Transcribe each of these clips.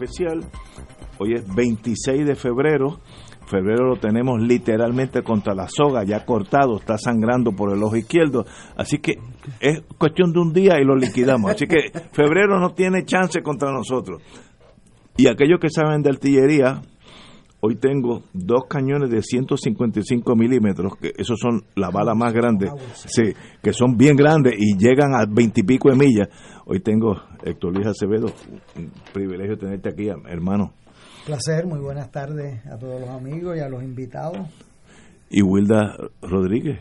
Especial. Hoy es 26 de febrero. Febrero lo tenemos literalmente contra la soga, ya cortado, está sangrando por el ojo izquierdo. Así que es cuestión de un día y lo liquidamos. Así que febrero no tiene chance contra nosotros. Y aquellos que saben de artillería, hoy tengo dos cañones de 155 milímetros, que esos son la bala más grande, sí, que son bien grandes y llegan a 20 y pico de millas. Hoy tengo Héctor Luis Acevedo, un privilegio tenerte aquí, hermano. Placer, muy buenas tardes a todos los amigos y a los invitados. Y Wilda Rodríguez.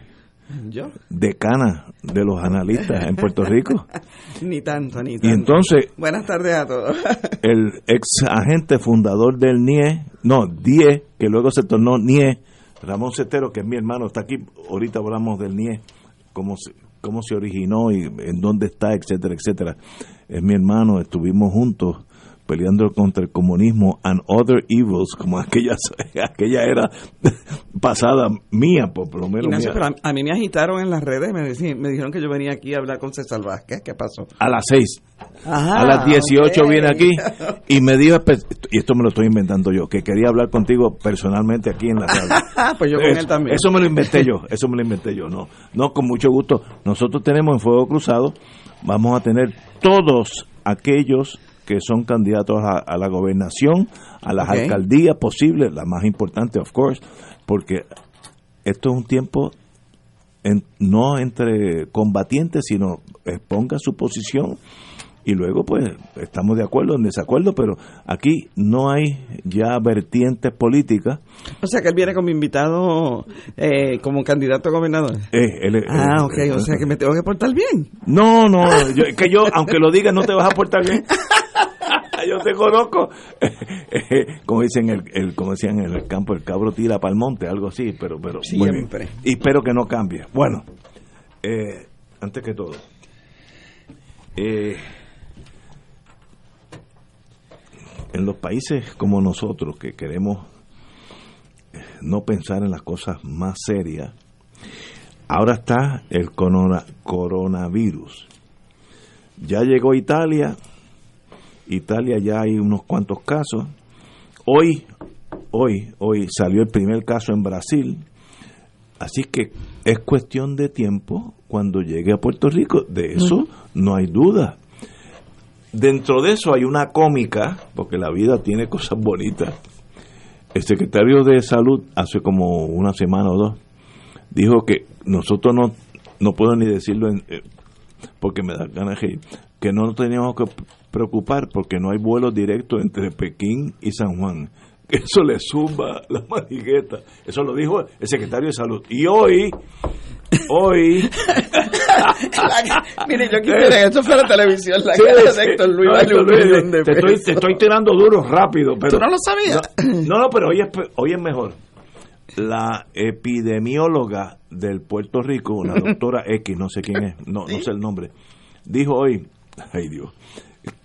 ¿Yo? Decana de los analistas en Puerto Rico. ni tanto, ni tanto. Y entonces. Buenas tardes a todos. el ex agente fundador del NIE, no, DIE, que luego se tornó NIE, Ramón Cetero, que es mi hermano, está aquí. Ahorita hablamos del NIE, cómo se, cómo se originó y en dónde está, etcétera, etcétera. Es mi hermano, estuvimos juntos peleando contra el comunismo and other evils, como aquella, aquella era pasada mía, por, por lo menos. Ignacio, mía. pero a, mí me agitaron en las redes, me, me, dijeron que yo venía aquí a hablar con César Vázquez, ¿qué pasó? A las 6. Ajá, a las 18 okay. viene aquí y me dijo, y esto me lo estoy inventando yo, que quería hablar contigo personalmente aquí en la sala. pues yo con eso, él también. Eso me lo inventé yo, eso me lo inventé yo, no, no, con mucho gusto. Nosotros tenemos en Fuego Cruzado, vamos a tener todos aquellos que son candidatos a, a la gobernación, a las Okay. alcaldías posibles, la más importante, of course, porque esto es un tiempo en- no entre combatientes, sino exponga su posición y luego pues estamos de acuerdo en desacuerdo, pero aquí no hay ya vertientes políticas. O sea que él viene como invitado, eh, como candidato a gobernador. Eh, él- Ah, él- ok, o sea que me tengo que portar bien. No, no, yo- es que yo, aunque lo digas, no te vas a portar bien. yo te conozco. como dicen el, el, como decían en el campo, el cabro tira para el monte, algo así, pero, pero. Siempre. Y espero que no cambie. Bueno, eh, antes que todo, eh, en los países como nosotros que queremos eh, no pensar en las cosas más serias, ahora está el corona- coronavirus. Ya llegó Italia, Italia ya hay unos cuantos casos. Hoy, hoy, hoy salió el primer caso en Brasil. Así que es cuestión de tiempo cuando llegue a Puerto Rico. De eso no hay duda. Dentro de eso hay una cómica, porque la vida tiene cosas bonitas. El secretario de Salud hace como una semana o dos dijo que nosotros no, no puedo ni decirlo en, eh, porque me da ganas de reír, que no nos teníamos que preocupar porque no hay vuelos directos entre Pekín y San Juan. Eso le zumba la manigueta. Eso lo dijo el secretario de Salud. Y hoy, hoy... Mire, yo quisiera que esto fuera televisión, la Sí, cara de Héctor Luis No, Héctor Luis, te, estoy, te estoy tirando duro rápido. Pero, ¿Tú no lo sabías? No, no, pero hoy es, hoy es mejor. La epidemióloga del Puerto Rico, una doctora X, no sé quién es, no, no sé el nombre, dijo hoy, ay Dios,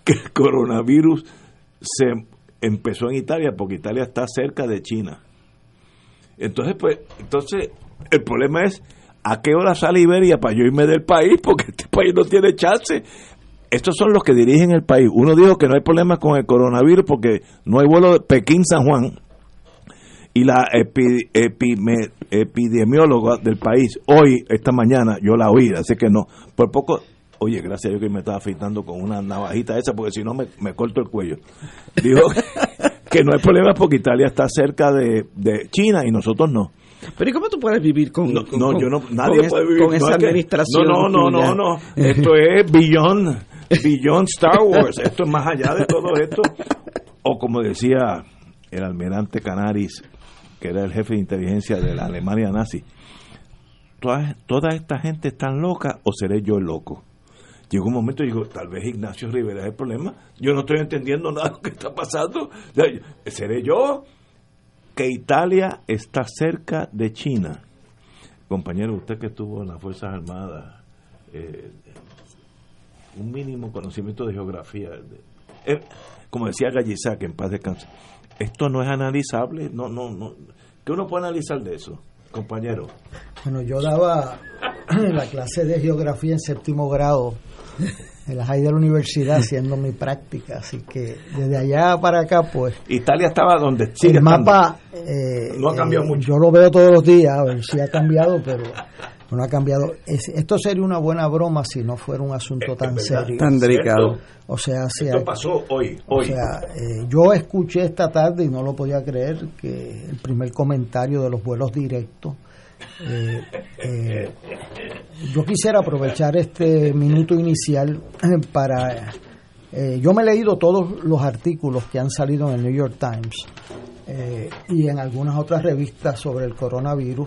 que el coronavirus se empezó en Italia porque Italia está cerca de China. Entonces, pues, entonces el problema es a qué hora sale Iberia para yo irme del país porque este país no tiene chance. Estos son los que dirigen el país. Uno dijo que no hay problema con el coronavirus porque no hay vuelo de Pekín-San Juan. Y la epi- epidemióloga del país, hoy, esta mañana, yo la oí, así que no. Por poco, oye, gracias a Dios que me estaba afeitando con una navajita esa, porque si no me, me corto el cuello. Dijo que no hay problema porque Italia está cerca de, de China y nosotros no. Pero ¿y cómo tú puedes vivir con, No, con- no, yo no, nadie con puede vivir con no, esa es que- administración? No, no, no, no, no. Esto es billón. beyond Star Wars, esto es más allá de todo esto. O como decía el almirante Canaris, que era el jefe de inteligencia de la Alemania nazi, toda, toda esta gente está loca o seré yo el loco. Llegó un momento y digo, tal vez Ignacio Rivera es el problema. Yo no estoy entendiendo nada de lo que está pasando. ¿Seré yo? Que Italia está cerca de China. Compañero, usted que estuvo en las Fuerzas Armadas, eh, un mínimo conocimiento de geografía. Eh, como decía Gallizá, que en paz descanse, esto no es analizable, no, no, no. ¿Qué uno puede analizar de eso, compañero? Bueno, yo daba la clase de geografía en séptimo grado en las de la universidad haciendo mi práctica, así que desde allá para acá, pues... Italia estaba donde sigue El mapa... Eh, no ha cambiado eh, mucho. Yo lo veo todos los días, a ver si ha cambiado, pero no ha cambiado. esto sería una buena broma si no fuera un asunto tan serio. Tan delicado. O sea, esto pasó hoy, hoy. O sea, eh, yo escuché esta tarde y no lo podía creer que el primer comentario de los vuelos directos eh, eh, yo quisiera aprovechar este minuto inicial para... Eh, yo me he leído todos los artículos que han salido en el New York Times y en algunas otras revistas sobre el coronavirus.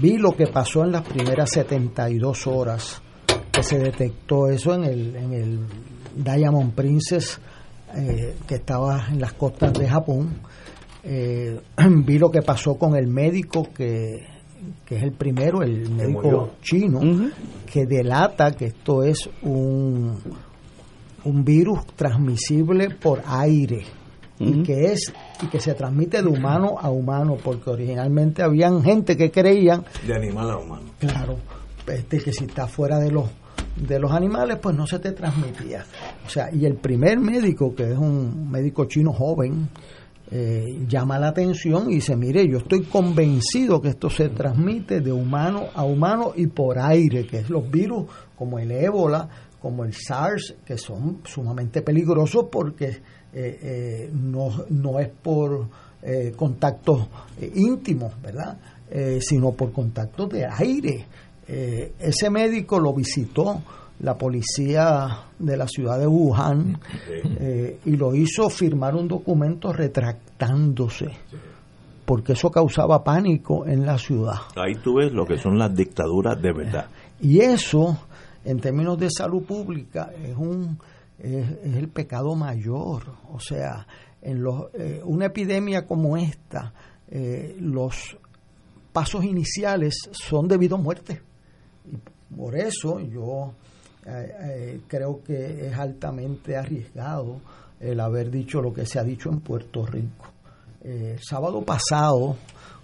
vi lo que pasó en las primeras 72 horas que se detectó eso en el, en el Diamond Princess que estaba en las costas de Japón. vi lo que pasó con el médico que que es el primero, el médico chino, que delata que esto es un, un virus transmisible por aire. y que es y que se transmite de humano a humano porque originalmente habían gente que creían de animal a humano. Claro este que si está fuera de los de los animales pues no se te transmitía. O sea y el primer médico que es un médico chino joven eh, llama la atención y dice, mire, yo estoy convencido que esto se transmite de humano a humano y por aire, que es los virus como el ébola, como el SARS, que son sumamente peligrosos porque eh, eh, no, no, es por contactos íntimos, ¿verdad? sino por contactos de aire. ese médico lo visitó la policía de la ciudad de Wuhan eh, y lo hizo firmar un documento retractándose porque eso causaba pánico en la ciudad. Ahí tú ves lo que son las dictaduras de verdad. Y eso, en términos de salud pública, es un es, el pecado mayor. O sea, en los, eh, una epidemia como esta, eh, los pasos iniciales son debido a muerte. Y por eso yo eh, eh, creo que es altamente arriesgado el haber dicho lo que se ha dicho en Puerto Rico. Eh, el sábado pasado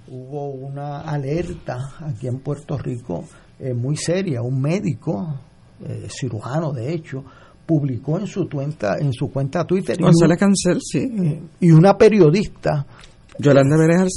hubo una alerta aquí en Puerto Rico muy seria. Un médico, cirujano de hecho, publicó en su cuenta en su cuenta Twitter González Cancel, sí. y una periodista Yolanda Vélez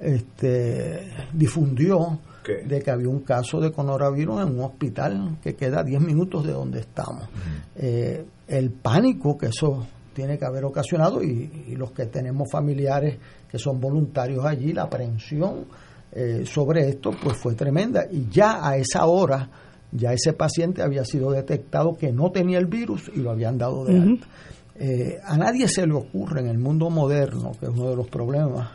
este difundió de que había un caso de coronavirus en un hospital que queda 10 minutos de donde estamos. Eh, el pánico que eso tiene que haber ocasionado y, los que tenemos familiares que son voluntarios allí, la aprehensión eh, sobre esto pues fue tremenda y ya a esa hora ya ese paciente había sido detectado que no tenía el virus y lo habían dado de alta. Eh, a nadie se le ocurre en el mundo moderno, que es uno de los problemas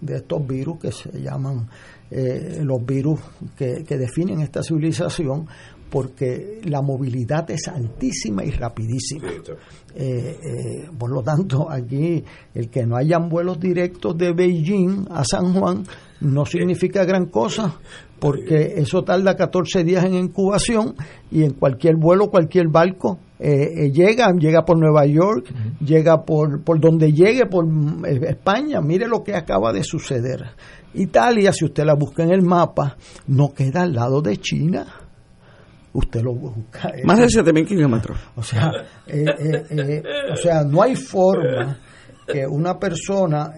de estos virus que se llaman eh, los virus que, definen esta civilización porque la movilidad es altísima y rapidísima. Eh, eh, por lo tanto, aquí el que no hayan vuelos directos de Beijing a San Juan no significa gran cosa, porque eso tarda 14 días en incubación y en cualquier vuelo, cualquier barco llega, llega por Nueva York, llega por, por donde llegue, por España. Mire lo que acaba de suceder. Italia, si usted la busca en el mapa, no queda al lado de China. Usted lo busca. Más de 7.000 kilómetros. O sea, eh, eh, eh, o sea, no hay forma que una persona...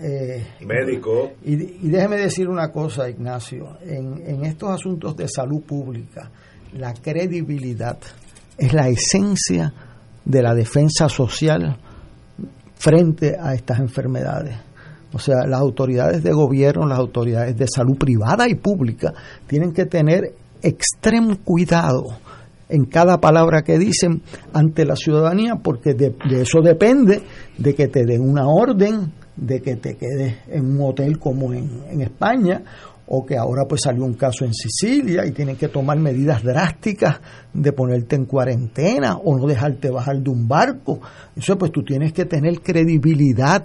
Médico. Y, y, déjeme decir una cosa, Ignacio. En, en estos asuntos de salud pública, la credibilidad es la esencia de la defensa social frente a estas enfermedades. O sea, las autoridades de gobierno, las autoridades de salud privada y pública tienen que tener extremo cuidado en cada palabra que dicen ante la ciudadanía, porque de, eso depende de que te den una orden, de que te quedes en un hotel como en, en España, o que ahora pues salió un caso en Sicilia y tienen que tomar medidas drásticas de ponerte en cuarentena o no dejarte bajar de un barco. Eso pues tú tienes que tener credibilidad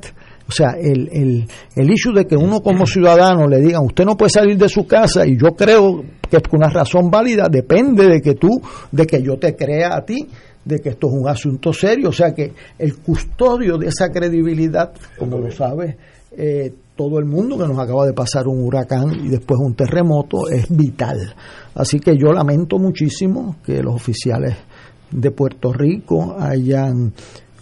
o sea, el, el, el issue de que uno como ciudadano le diga, usted no puede salir de su casa, y yo creo que es una razón válida, depende de que tú, de que yo te crea a ti, de que esto es un asunto serio. O sea que el custodio de esa credibilidad, como lo sabe eh, todo el mundo que nos acaba de pasar un huracán y después un terremoto, es vital. Así que yo lamento muchísimo que los oficiales de Puerto Rico hayan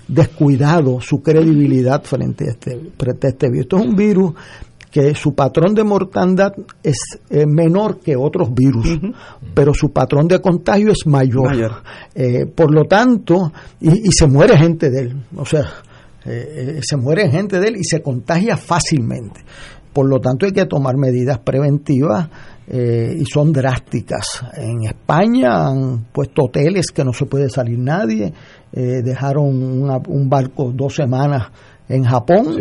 descuidado su credibilidad frente a este, frente a este virus. Esto es un virus que su patrón de mortandad es menor que otros virus, pero su patrón de contagio es mayor. Eh, por lo tanto, y, se muere gente de él, o sea, eh, eh, se muere gente de él y se contagia fácilmente. Por lo tanto, hay que tomar medidas preventivas eh, y son drásticas. En España han puesto hoteles que no se puede salir nadie, eh, dejaron un barco dos semanas en Japón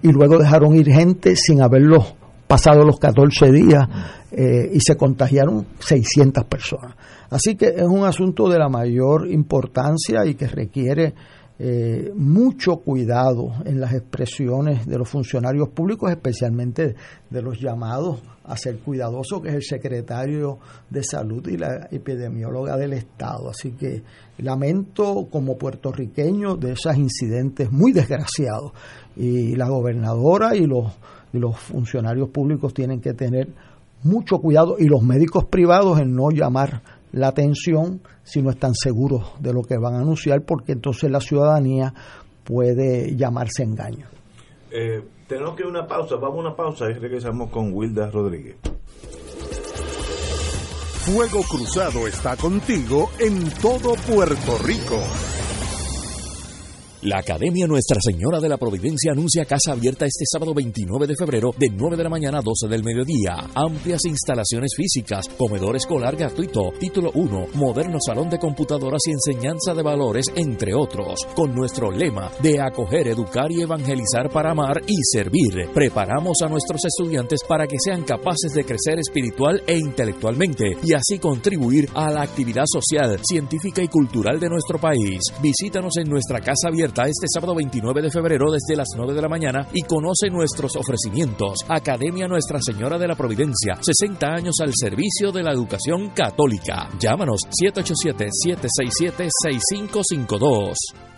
y luego dejaron ir gente sin haberlo pasado los 14 días eh, y se contagiaron 600 personas. Así que es un asunto de la mayor importancia y que requiere eh, mucho cuidado en las expresiones de los funcionarios públicos, especialmente de los llamados a ser cuidadosos, que es el secretario de salud y la epidemióloga del Estado. Así que lamento como puertorriqueño de esos incidentes muy desgraciados y la gobernadora y los, y los funcionarios públicos tienen que tener mucho cuidado y los médicos privados en no llamar la atención si no están seguros de lo que van a anunciar, porque entonces la ciudadanía puede llamarse engaño. Eh, tenemos que ir a una pausa, vamos a una pausa y regresamos con Wilda Rodríguez. Fuego Cruzado está contigo en todo Puerto Rico. La Academia Nuestra Señora de la Providencia anuncia casa abierta este sábado 29 de febrero de 9 de la mañana a 12 del mediodía. Amplias instalaciones físicas, comedor escolar gratuito, título 1, moderno salón de computadoras y enseñanza de valores, entre otros. Con nuestro lema de acoger, educar y evangelizar para amar y servir. Preparamos a nuestros estudiantes para que sean capaces de crecer espiritual e intelectualmente y así contribuir a la actividad social, científica y cultural de nuestro país. Visítanos en nuestra casa abierta este sábado 29 de febrero desde las 9 de la mañana y conoce nuestros ofrecimientos. Academia Nuestra Señora de la Providencia, 60 años al servicio de la educación católica. Llámanos 787-767-6552.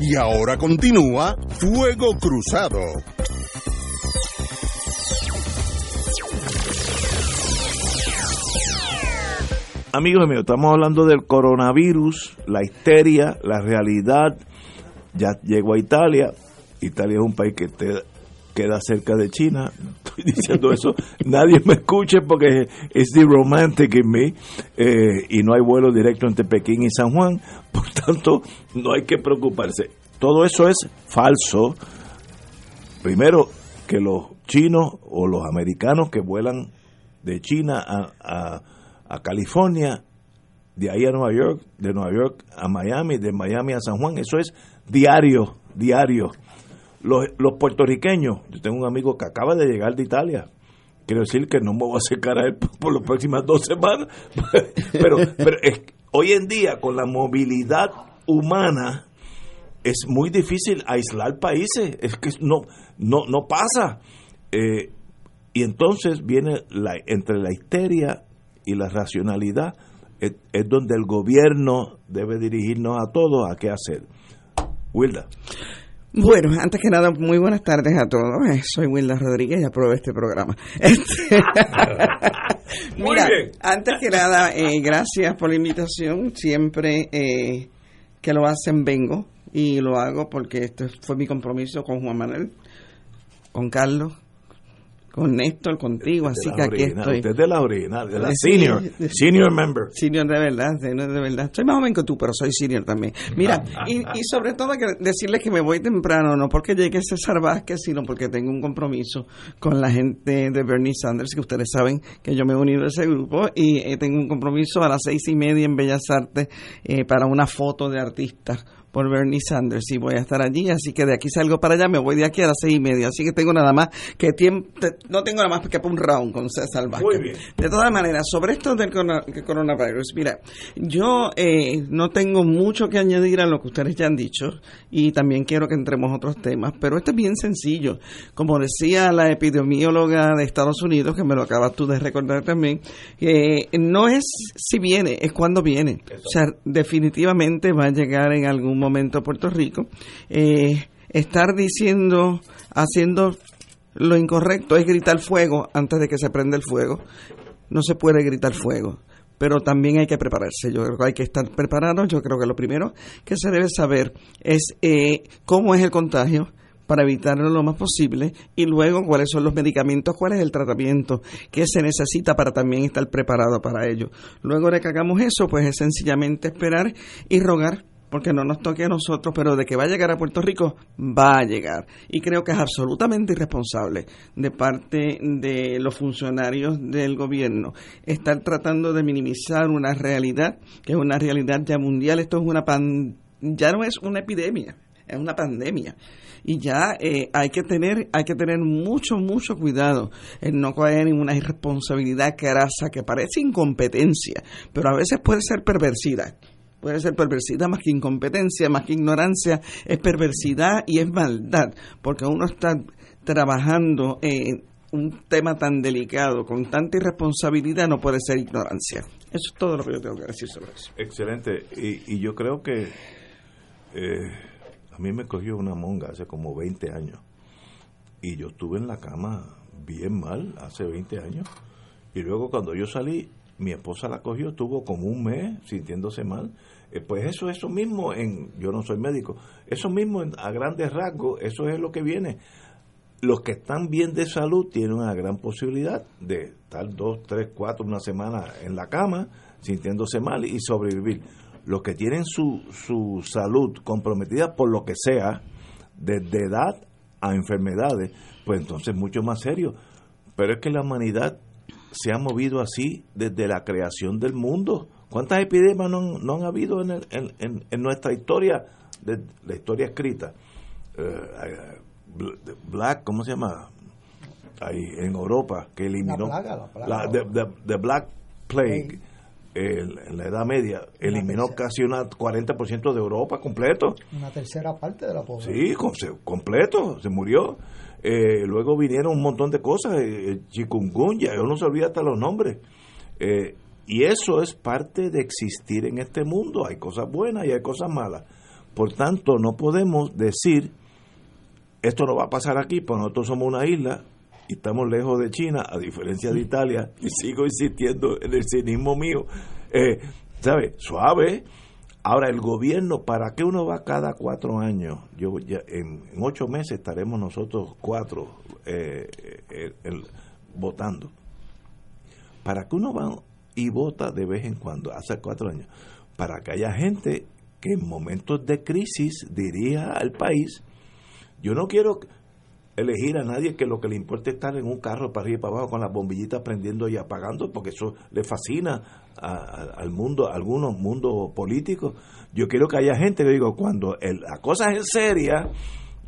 Y ahora continúa Fuego Cruzado. amigos míos, estamos hablando del coronavirus, la histeria, la realidad. Ya llegó a Italia. Italia es un país que te queda cerca de China. Estoy diciendo eso. Nadie me escuche porque es the romantic in me. Eh, y no hay vuelo directo entre Pekín y San Juan. Por tanto, no hay que preocuparse. Todo eso es falso. Primero, que los chinos o los americanos que vuelan de China a, a, California, de ahí a Nueva York, de Nueva York a Miami, de Miami a San Juan, eso es diario, diario. Los, los puertorriqueños, yo tengo un amigo que acaba de llegar de Italia, quiero decir que no me voy a acercar a él por las próximas dos semanas, pero, pero es, hoy en día con la movilidad humana es muy difícil aislar países, es que no, no, no pasa. Eh, y entonces viene la, entre la histeria y la racionalidad, es, donde el gobierno debe dirigirnos a todos a qué hacer. Wilda. Bueno, antes que nada, muy buenas tardes a todos. Eh, soy Wilda Rodríguez y apruebo este programa. Este, mira, antes que nada, eh, gracias por la invitación. Siempre eh, que lo hacen vengo y lo hago porque este fue mi compromiso con Juan Manuel, con Carlos, con Néstor, contigo, así que aquí estoy. Usted es de la original, de la senior, senior member. Senior de verdad, de, de verdad. Soy más joven que tú, pero soy senior también. Mira, y, y sobre todo que decirles que me voy temprano, no porque llegue César Vázquez, sino porque tengo un compromiso con la gente de Bernie Sanders, que ustedes saben que yo me he unido a ese grupo, y eh, tengo un compromiso a las seis y media en Bellas Artes eh, para una foto de artistas por Bernie Sanders y voy a estar allí, así que de aquí salgo para allá, me voy de aquí a las seis y media, así que tengo nada más que tiempo, no tengo nada más que un round con César Vázquez. Muy bien. De todas maneras, sobre esto del coronavirus, mira, yo eh, no tengo mucho que añadir a lo que ustedes ya han dicho y también quiero que entremos a otros temas, pero esto es bien sencillo. Como decía la epidemióloga de Estados Unidos, que me lo acabas tú de recordar también, eh, no es si viene, es cuando viene. O sea, definitivamente va a llegar en algún momento Puerto Rico, eh, estar diciendo, haciendo lo incorrecto es gritar fuego antes de que se prenda el fuego. No se puede gritar fuego, pero también hay que prepararse. Yo creo que hay que estar preparados. Yo creo que lo primero que se debe saber es eh, cómo es el contagio para evitarlo lo más posible y luego cuáles son los medicamentos, cuál es el tratamiento que se necesita para también estar preparado para ello. Luego de que hagamos eso, pues es sencillamente esperar y rogar porque no nos toque a nosotros, pero de que va a llegar a Puerto Rico, va a llegar. Y creo que es absolutamente irresponsable de parte de los funcionarios del gobierno estar tratando de minimizar una realidad que es una realidad ya mundial. Esto es una pan, ya no es una epidemia, es una pandemia y ya eh, hay que tener hay que tener mucho mucho cuidado en no caer en una irresponsabilidad grasa que parece incompetencia pero a veces puede ser perversidad puede ser perversidad más que incompetencia, más que ignorancia, es perversidad y es maldad, porque uno está trabajando en un tema tan delicado, con tanta irresponsabilidad, no puede ser ignorancia. Eso es todo lo que yo tengo que decir sobre eso. Excelente. Y, yo creo que eh, a mí me cogió una monga hace como 20 años. Y yo estuve en la cama bien mal hace 20 años. Y luego cuando yo salí, mi esposa la cogió, estuvo como un mes sintiéndose mal. Eh, pues eso, eso mismo, en, yo no soy médico, eso mismo a grandes rasgos, eso es lo que viene. Los que están bien de salud tienen una gran posibilidad de estar dos, tres, cuatro, una semana en la cama, sintiéndose mal y sobrevivir. Los que tienen su, su salud comprometida por lo que sea, desde edad a enfermedades, pues entonces mucho más serio. Pero es que la humanidad se ha movido así desde la creación del mundo. ¿Cuántas epidemias no, no han habido en, en, en, nuestra historia, de, la historia escrita? Eh, Black, ¿cómo se llama? Ahí en Europa, que eliminó la, de, Black Plague. en la Edad Media eliminó casi un 40% de Europa completo. Una tercera parte de la población. Sí, completo, se murió. Eh, luego vinieron un montón de cosas, eh, chikungunya, uno se olvida hasta los nombres. Eh, y eso es parte de existir en este mundo. Hay cosas buenas y hay cosas malas. Por tanto, no podemos decir, esto no va a pasar aquí, pues nosotros somos una isla y estamos lejos de China, a diferencia de Italia, y sigo insistiendo en el cinismo mío. eh, ¿sabe? Suave. Ahora, el gobierno, ¿para qué uno va cada cuatro años? Yo ya, en, ocho meses estaremos nosotros cuatro eh, eh, votando. ¿Para qué uno va y vota de vez en cuando, hace cuatro años? Para que haya gente que en momentos de crisis diría al país, yo no quiero elegir a nadie que lo que le importe es estar en un carro para arriba y para abajo con las bombillitas prendiendo y apagando, porque eso le fascina al mundo, a algunos mundos políticos. Yo quiero que haya gente que digo, cuando la cosa es seria,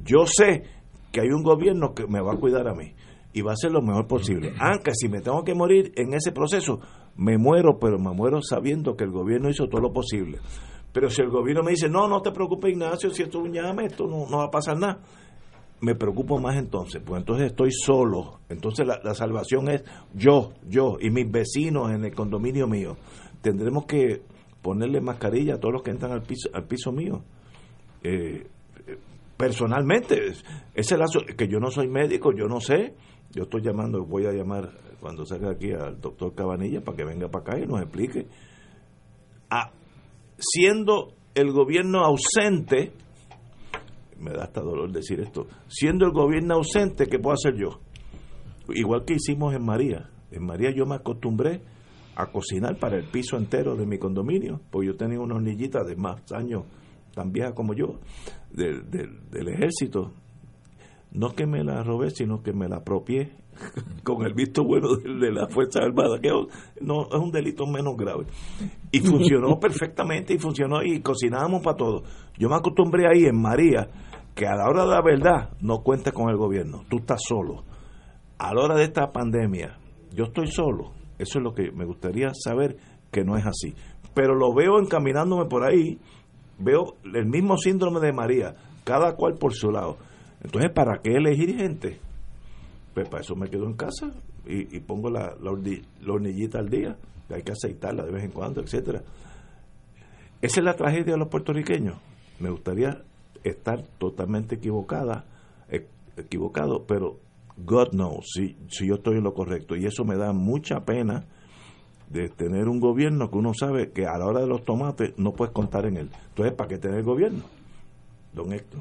yo sé que hay un gobierno que me va a cuidar a mí y va a hacer lo mejor posible. Aunque si me tengo que morir en ese proceso, me muero, pero me muero sabiendo que el gobierno hizo todo lo posible. Pero si el gobierno me dice, no, no te preocupes Ignacio, si esto es un llame, esto no, no va a pasar nada me preocupo más entonces, pues entonces estoy solo. Entonces la, salvación es yo, yo y mis vecinos en el condominio mío. Tendremos que ponerle mascarilla a todos los que entran al piso, al piso mío. Eh, personalmente, ese lazo, que yo no soy médico, yo no sé. Yo estoy llamando, voy a llamar cuando salga aquí al doctor Cabanilla para que venga para acá y nos explique. Ah, siendo el gobierno ausente, me da hasta dolor decir esto, siendo el gobierno ausente, ¿qué puedo hacer yo? Igual que hicimos en María. En María yo me acostumbré a cocinar para el piso entero de mi condominio, porque yo tenía una hornillita de más años, tan vieja como yo, del, del ejército. No que me la robé, sino que me la apropié con el visto bueno de, la Fuerza Armada, que no es un delito menos grave. Y funcionó perfectamente y funcionó y cocinábamos para todo. Yo me acostumbré ahí en María que a la hora de la verdad no cuentes con el gobierno, tú estás solo. A la hora de esta pandemia, yo estoy solo. Eso es lo que me gustaría saber que no es así. Pero lo veo encaminándome por ahí, veo el mismo síndrome de María, cada cual por su lado. Entonces, ¿para qué elegir gente? Pues para eso me quedo en casa y, pongo la, la, hornillita al día, que hay que aceitarla de vez en cuando, etcétera. Esa es la tragedia de los puertorriqueños. Me gustaría estar totalmente equivocada, e, equivocado, pero God knows si, si yo estoy en lo correcto. Y eso me da mucha pena de tener un gobierno que uno sabe que a la hora de los tomates no puedes contar en él. Entonces, ¿para qué tener gobierno? Don Héctor,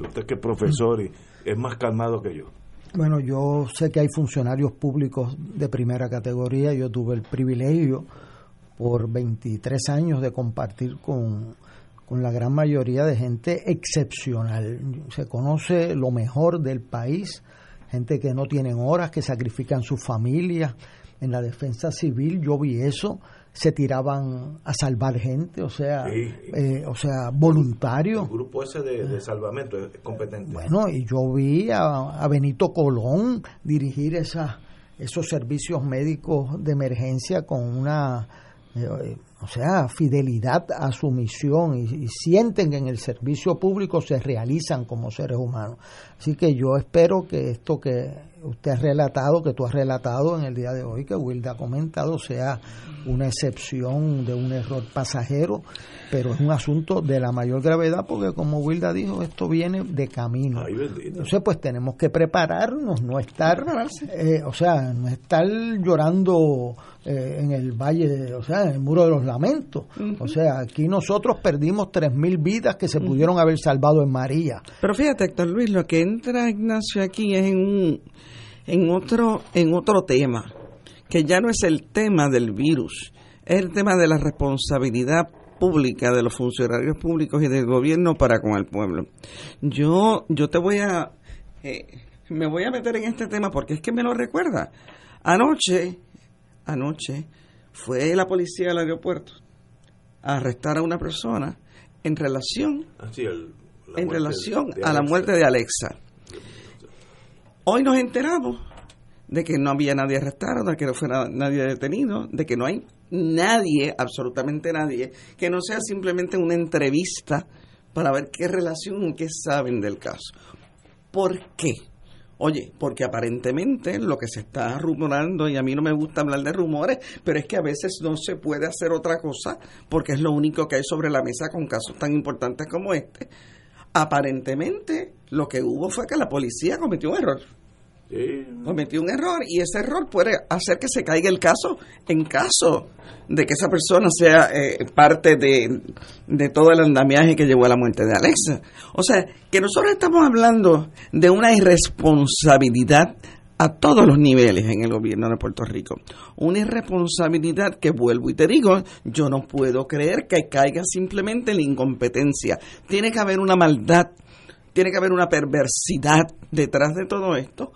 usted que es profesor y es más calmado que yo. Bueno, yo sé que hay funcionarios públicos de primera categoría. Yo tuve el privilegio por 23 años de compartir con, con la gran mayoría de gente excepcional. Se conoce lo mejor del país, gente que no tienen horas, que sacrifican su familia. En la defensa civil yo vi eso se tiraban a salvar gente, o sea, eh, o sea, voluntarios. El grupo ese de, salvamento es competente. Bueno, y yo vi a, Benito Colón dirigir esa, esos servicios médicos de emergencia con una eh, o sea, fidelidad a su misión y, sienten que en el servicio público se realizan como seres humanos. Así que yo espero que esto que usted ha relatado, que tú has relatado en el día de hoy, que Wilda ha comentado, sea una excepción de un error pasajero, pero es un asunto de la mayor gravedad porque como Wilda dijo, esto viene de camino. Entonces pues tenemos que prepararnos, no estar, eh, o sea, no estar llorando eh, en el valle, o sea, en el muro de los lamentos. O sea, aquí nosotros perdimos 3.000 vidas que se pudieron haber salvado en María. Pero fíjate, Héctor Luis, lo que entra Ignacio aquí es en, un, en, otro, en otro tema, que ya no es el tema del virus, es el tema de la responsabilidad pública de los funcionarios públicos y del gobierno para con el pueblo. Yo, yo te voy a, eh, me voy a meter en este tema porque es que me lo recuerda. Anoche anoche fue la policía del aeropuerto a arrestar a una persona en relación ah, en relación a la muerte de Alexa. Hoy nos enteramos de que no había nadie arrestado, de que no fuera nadie detenido, de que no hay nadie, absolutamente nadie, que no sea simplemente una entrevista para ver qué relación, qué saben del caso. ¿Por qué? Oye, porque aparentemente lo que se está rumorando, y a mí no me gusta hablar de rumores, pero es que a veces no se puede hacer otra cosa porque es lo único que hay sobre la mesa con casos tan importantes como este. Aparentemente lo que hubo fue que la policía cometió un error. Cometió un error y ese error puede hacer que se caiga el caso en caso de que esa persona sea eh, parte de, de, todo el andamiaje que llevó a la muerte de Alexa. O sea, que nosotros estamos hablando de una irresponsabilidad a todos los niveles en el gobierno de Puerto Rico. Una irresponsabilidad que vuelvo y te digo, yo no puedo creer que caiga simplemente en la incompetencia. Tiene que haber una maldad, tiene que haber una perversidad detrás de todo esto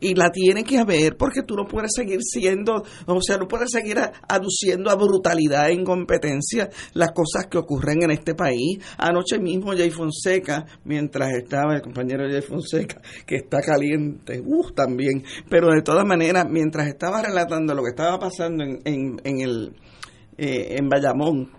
y la tiene que haber porque tú no puedes seguir siendo, o sea, no puedes seguir aduciendo a brutalidad e incompetencia las cosas que ocurren en este país. Anoche mismo Jay Fonseca, mientras estaba el compañero Jay Fonseca, que está caliente, uh, también, pero de todas maneras, mientras estaba relatando lo que estaba pasando en, en, en el, eh, en Bayamón,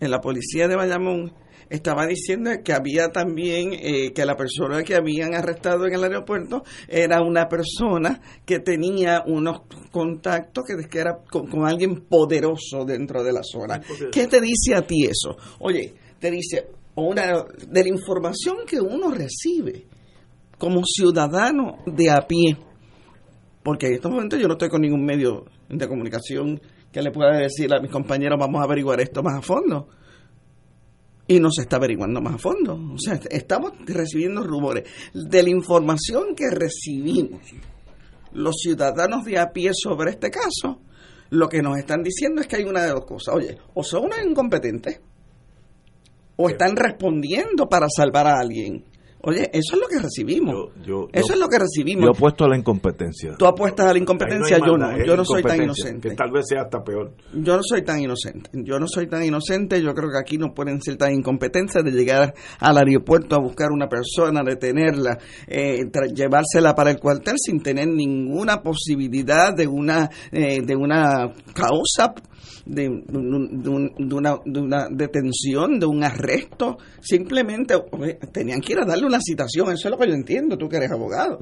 en la policía de Bayamón, estaba diciendo que había también, eh, que la persona que habían arrestado en el aeropuerto era una persona que tenía unos contactos que, que era con, alguien poderoso dentro de la zona. ¿Qué te dice a ti eso? Oye, te dice una de la información que uno recibe como ciudadano de a pie, porque en estos momentos yo no estoy con ningún medio de comunicación que le pueda decir a mis compañeros vamos a averiguar esto más a fondo y no se está averiguando más a fondo. O sea, estamos recibiendo rumores de la información que recibimos los ciudadanos de a pie sobre este caso. Lo que nos están diciendo es que hay una de dos cosas. Oye, o son unos incompetentes o están respondiendo para salvar a alguien. Oye, eso es lo que recibimos. eso es lo que recibimos. Yo apuesto a la incompetencia. Tú apuestas a la incompetencia, yo no. Yo no soy tan inocente. Que tal vez sea hasta peor. Yo no soy tan inocente. Yo no soy tan inocente. Yo creo que aquí no pueden ser tan incompetencias de llegar al aeropuerto a buscar una persona, detenerla, eh, llevársela para el cuartel sin tener ninguna posibilidad de una, eh, de una causa de, una, de, una, detención, de un arresto. Simplemente tenían que ir a darle una citación. Eso es lo que yo entiendo, tú que eres abogado.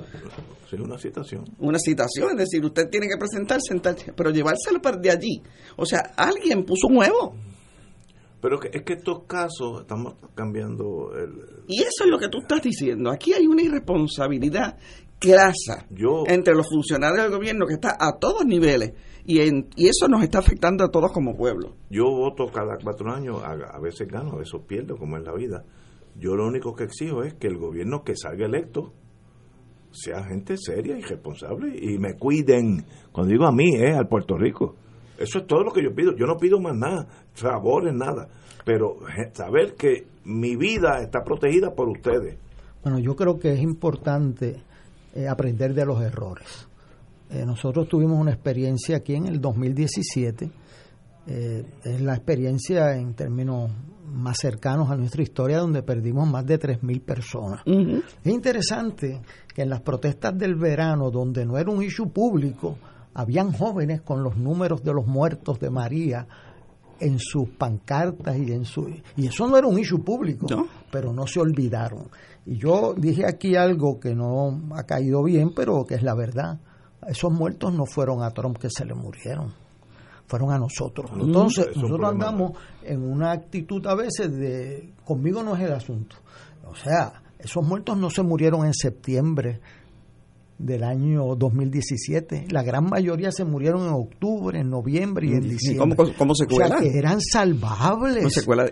Sí, una citación. Una citación, es decir, usted tiene que presentarse, pero llevárselo de allí. O sea, alguien puso un huevo. Pero es que estos casos estamos cambiando el... Y eso es lo que tú estás diciendo. Aquí hay una irresponsabilidad clasa entre los funcionarios del gobierno que está a todos niveles y, en, y eso nos está afectando a todos como pueblo. Yo voto cada cuatro años, a, veces gano, a veces pierdo, como es la vida. Yo lo único que exijo es que el gobierno que salga electo sea gente seria y responsable y me cuiden. Cuando digo a mí, es al Puerto Rico. Eso es todo lo que yo pido. Yo no pido más nada, favores, nada. Pero saber que mi vida está protegida por ustedes. Bueno, yo creo que es importante eh, aprender de los errores. Eh, nosotros tuvimos una experiencia aquí en el 2017, eh, es la experiencia en términos más cercanos a nuestra historia donde perdimos más de 3.000 personas. Es interesante que en las protestas del verano, donde no era un issue público, habían jóvenes con los números de los muertos de María en sus pancartas y en su y eso no era un issue público, pero no se olvidaron. Y yo dije aquí algo que no ha caído bien, pero que es la verdad esos muertos no fueron a Trump que se le murieron, fueron a nosotros. Mm, Entonces, nosotros andamos en una actitud a veces de, conmigo no es el asunto. O sea, esos muertos no se murieron en septiembre del año 2017. La gran mayoría se murieron en octubre, en noviembre y en diciembre. ¿Cómo, cómo O sea, que eran salvables.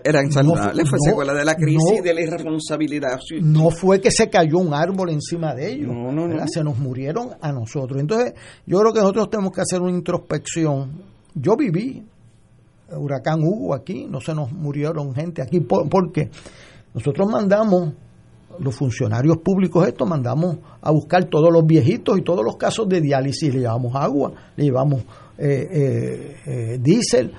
eran salvables, fue secuela de la crisis y de la irresponsabilidad. No fue que se cayó un árbol encima de ellos. No, no, no. Se nos murieron a nosotros. Entonces, yo creo que nosotros tenemos que hacer una introspección. Yo viví huracán Hugo aquí, no se nos murieron gente aquí, porque nosotros mandamos los funcionarios públicos esto mandamos a buscar todos los viejitos y todos los casos de diálisis, le llevamos agua, le llevamos eh, eh, eh diésel,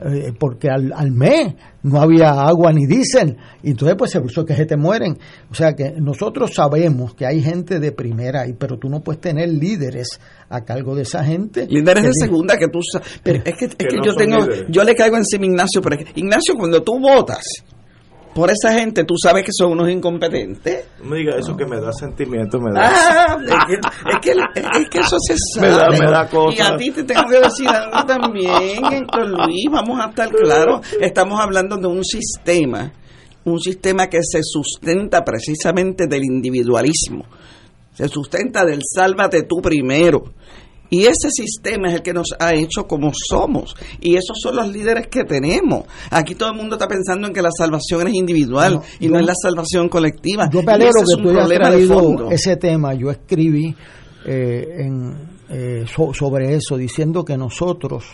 eh, porque al, al, mes no había agua ni diésel, y entonces pues se puso que se te mueren. O sea que nosotros sabemos que hay gente de primera, ahí, pero tú no puedes tener líderes a cargo de esa gente. Líderes de segunda que tú pero es que, es que, yo tengo, yo le caigo encima Ignacio, pero Ignacio cuando tú votas, por esa gente, tú sabes que son unos incompetentes. No me diga eso que me da sentimiento, me da. Ah, es, que, es, que, eso se sabe. Me da, me Y a ti te tengo que decir algo también, Héctor Luis, vamos a estar claros. Estamos hablando de un sistema, un sistema que se sustenta precisamente del individualismo se sustenta del sálvate tú primero. Y ese sistema es el que nos ha hecho como somos. Y esos son los líderes que tenemos. Aquí todo el mundo está pensando en que la salvación es individual y no es la salvación colectiva. Yo me alegro que tú hayas traído ese tema. Yo escribí eh, eh, sobre eso diciendo que nosotros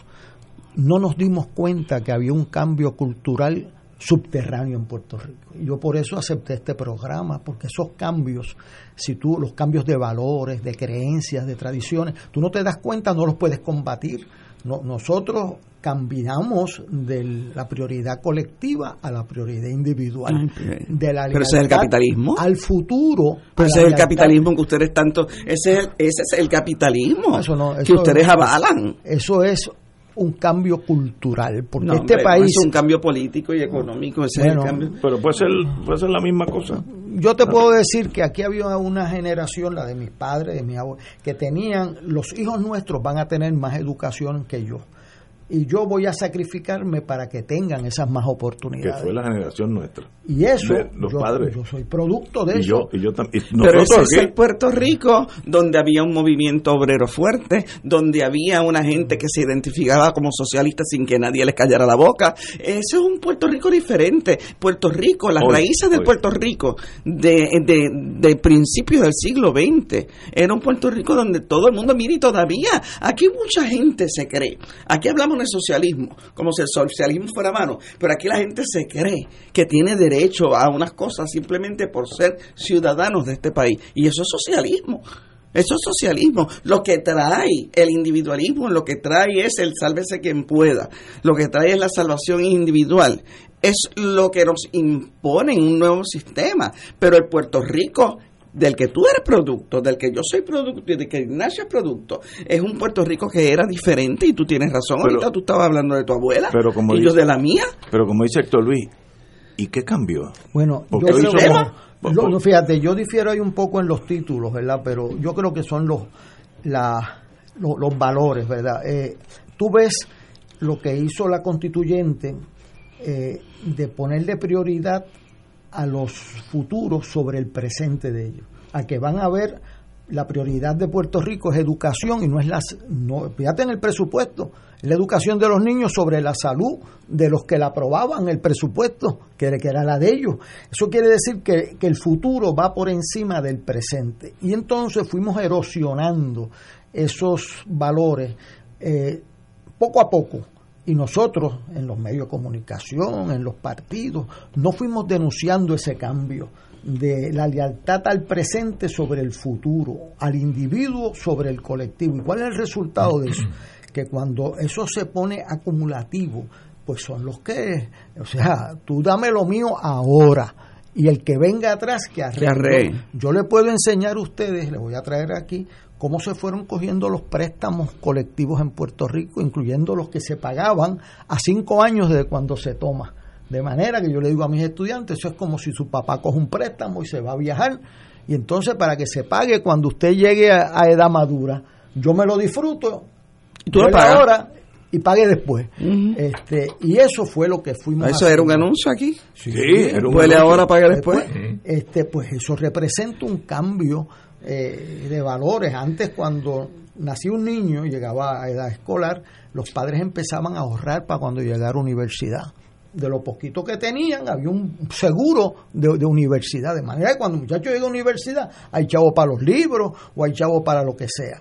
no nos dimos cuenta que había un cambio cultural subterráneo en Puerto Rico. Y yo por eso acepté este programa, porque esos cambios, si tú, los cambios de valores, de creencias, de tradiciones, tú no te das cuenta, no los puedes combatir. No, nosotros cambiamos de la prioridad colectiva a la prioridad individual. de la Pero ese es el capitalismo. Al futuro. Pero ese es el capitalismo que ustedes tanto. Ese es el, ese es el capitalismo que ustedes avalan. Eso es un cambio cultural, porque este país... es un cambio político y económico, ese es el cambio. Pero puede ser, puede ser la misma cosa. Yo te puedo decir que aquí había una generación, la de mis padres, de mi abuelo, que tenían, los hijos nuestros van a tener más educación que yo y yo voy a sacrificarme para que tengan esas más oportunidades. Que fue la generación nuestra. Y eso, los padres. yo soy producto de eso. y yo también. Pero ese es el Puerto Rico, donde había un movimiento obrero fuerte, donde había una gente que se identificaba como socialista sin que nadie les callara la boca. Ese es un Puerto Rico diferente. Puerto Rico, las raíces del Puerto Rico de, de, de principios del siglo XX, era un Puerto Rico donde todo el mundo, mire, y todavía, aquí mucha gente se cree. Aquí hablamos de socialismo, como si el socialismo fuera mano, pero aquí la gente se cree que tiene derecho a unas cosas simplemente por ser ciudadanos de este país. Y eso es socialismo. Eso es socialismo. Lo que trae el individualismo, lo que trae es el sálvese quien pueda. Lo que trae es la salvación individual. Es lo que nos impone un nuevo sistema. Pero el Puerto Rico del que tú eres producto, del que yo soy producto y del que Ignacio es producto, es un Puerto Rico que era diferente y tú tienes razón. Ahorita tú estabas hablando de tu abuela pero como y yo de la mía. Pero como dice Héctor Luis, ¿y qué cambió? Bueno, yo creo, no, fíjate, yo difiero ahí un poco en los títulos, ¿verdad? Pero yo creo que son los, la, los, valores, ¿verdad? Eh, tú ves lo que hizo la constituyente eh, de ponerle prioridad a los futuros sobre el presente de ellos, a que van a ver la prioridad de Puerto Rico es educación y no es la no fíjate en el presupuesto la educación de los niños sobre la salud de los que la aprobaban el presupuesto que, era la de ellos. Eso quiere decir que, que, el futuro va por encima del presente. Y entonces fuimos erosionando esos valores eh, poco a poco y nosotros, en los medios de comunicación, en los partidos, no fuimos denunciando ese cambio de la lealtad al presente sobre el futuro, al individuo sobre el colectivo. ¿Y cuál es el resultado de eso? Que cuando eso se pone acumulativo, pues son los que, o sea, tú dame lo mío ahora y el que venga atrás que arregle. Yo le puedo enseñar a ustedes, le voy a traer aquí cómo se fueron cogiendo los préstamos colectivos en Puerto Rico, incluyendo los que se pagaban a cinco años desde cuando se toma. De manera que yo le digo a mis estudiantes, eso es como si su papá coge un préstamo y se va a viajar, y entonces para que se pague cuando usted llegue a, edad madura, yo me lo disfruto, y tú lo pagas. ahora y pague después. este Y eso fue lo que fuimos ¿Eso era un anuncio aquí? Sí, era un ahora, pague después. este, pues eso representa un cambio eh, de valores. Antes cuando nacía un niño, llegaba a edad escolar, los padres empezaban a ahorrar para cuando llegara a universidad. De lo poquito que tenían, había un seguro de, universidad. De manera que cuando un muchacho llega a universidad, hay chavo para los libros o hay chavo para lo que sea.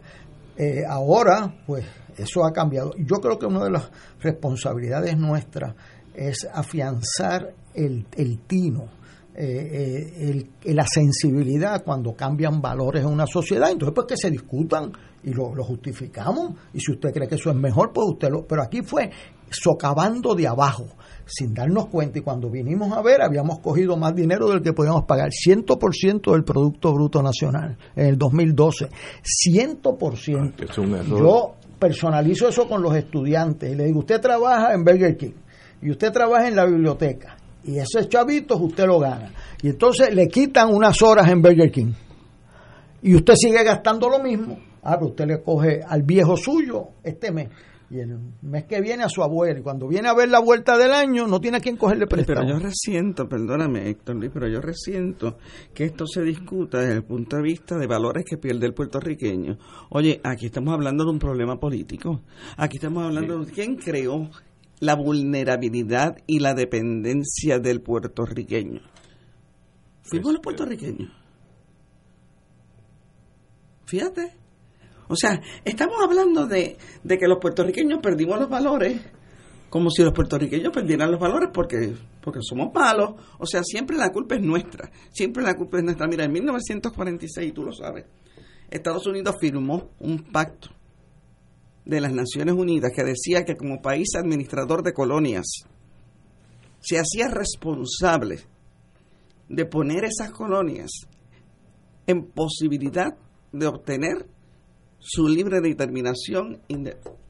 Eh, ahora, pues eso ha cambiado. Yo creo que una de las responsabilidades nuestras es afianzar el, el tino eh, eh, la sensibilidad cuando cambian valores en una sociedad. Entonces, pues que se discutan y lo, justificamos. Y si usted cree que eso es mejor, pues usted lo. Pero aquí fue socavando de abajo, sin darnos cuenta. Y cuando vinimos a ver, habíamos cogido más dinero del que podíamos pagar. 100% del Producto Bruto Nacional en el 2012. 100%. Ah, Yo personalizo eso con los estudiantes y le digo: Usted trabaja en Burger King y usted trabaja en la biblioteca y ese chavito usted lo gana. Y entonces le quitan unas horas en Burger King. Y usted sigue gastando lo mismo. Ah, pero usted le coge al viejo suyo este mes. Y el mes que viene a su abuelo y cuando viene a ver la vuelta del año no tiene a quien cogerle préstamo. Pero yo resiento, perdóname Héctor Luis, pero yo resiento que esto se discuta desde el punto de vista de valores que pierde el puertorriqueño. Oye, aquí estamos hablando de un problema político. Aquí estamos hablando de quién creó la vulnerabilidad y la dependencia del puertorriqueño. Fuimos los puertorriqueños. Fíjate. O sea, estamos hablando de, que los puertorriqueños perdimos los valores, como si los puertorriqueños perdieran los valores porque, porque somos malos. O sea, siempre la culpa es nuestra. Siempre la culpa es nuestra. Mira, en 1946, tú lo sabes, Estados Unidos firmó un pacto de las Naciones Unidas que decía que como país administrador de colonias se hacía responsable de poner esas colonias en posibilidad de obtener su libre determinación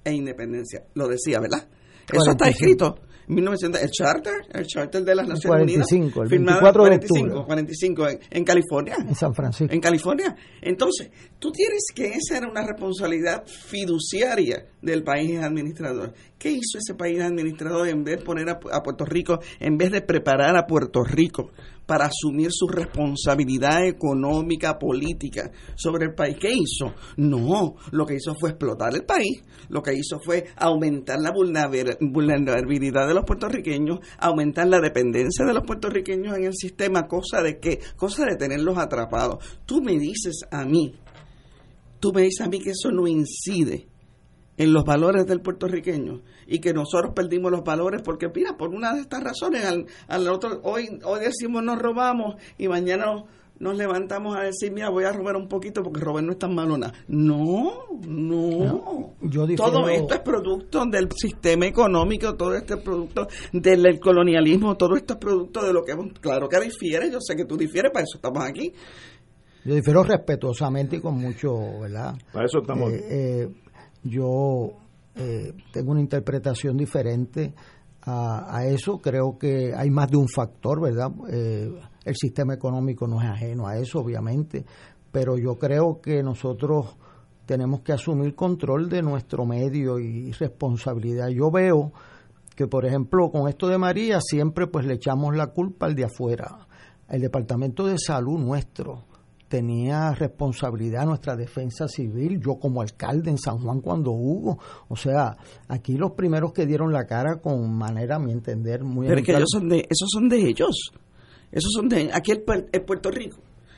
e independencia. Lo decía, ¿verdad? Eso está escrito. 1900, el charter, el charter de las Naciones 45, Unidas, el 24 de 45, 45 en, California. En San Francisco. En California. Entonces, tú tienes que esa era una responsabilidad fiduciaria del país administrador. ¿Qué hizo ese país administrador en vez de poner a Puerto Rico, en vez de preparar a Puerto Rico para asumir su responsabilidad económica, política sobre el país. ¿Qué hizo? No, lo que hizo fue explotar el país, lo que hizo fue aumentar la vulnerabilidad de los puertorriqueños, aumentar la dependencia de los puertorriqueños en el sistema, cosa de qué, cosa de tenerlos atrapados. Tú me dices a mí, tú me dices a mí que eso no incide en los valores del puertorriqueño y que nosotros perdimos los valores porque, mira, por una de estas razones, al, otro, hoy, hoy decimos nos robamos y mañana nos levantamos a decir, mira, voy a robar un poquito porque robar no es tan malo nada. No, no. todo esto es producto del sistema económico, todo esto es producto del colonialismo, todo esto es producto de lo que... Claro que difiere, yo sé que tú difieres, para eso estamos aquí. Yo difiero respetuosamente y con mucho, ¿verdad? Para eso estamos. Eh, eh, yo eh, tengo una interpretación diferente a, eso. Creo que hay más de un factor, ¿verdad? Eh, el sistema económico no es ajeno a eso, obviamente, pero yo creo que nosotros tenemos que asumir control de nuestro medio y responsabilidad. Yo veo que, por ejemplo, con esto de María, siempre pues le echamos la culpa al de afuera. El Departamento de Salud nuestro, tenía responsabilidad nuestra defensa civil, yo como alcalde en San Juan cuando hubo, o sea, aquí los primeros que dieron la cara con manera, a mi entender, muy... Pero que ellos son de, esos son de ellos, esos son de, aquí el, el Puerto Rico,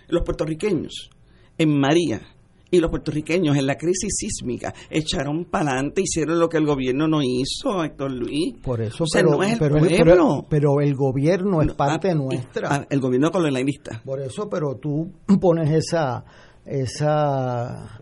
los puertorriqueños, en María, y los puertorriqueños en la crisis sísmica echaron para adelante, hicieron lo que el gobierno no hizo, Héctor Luis. Por eso, pero, no es el pero, pero, el gobierno es parte ah, nuestra. Ah, el gobierno colonialista. Por eso, pero tú pones esa esa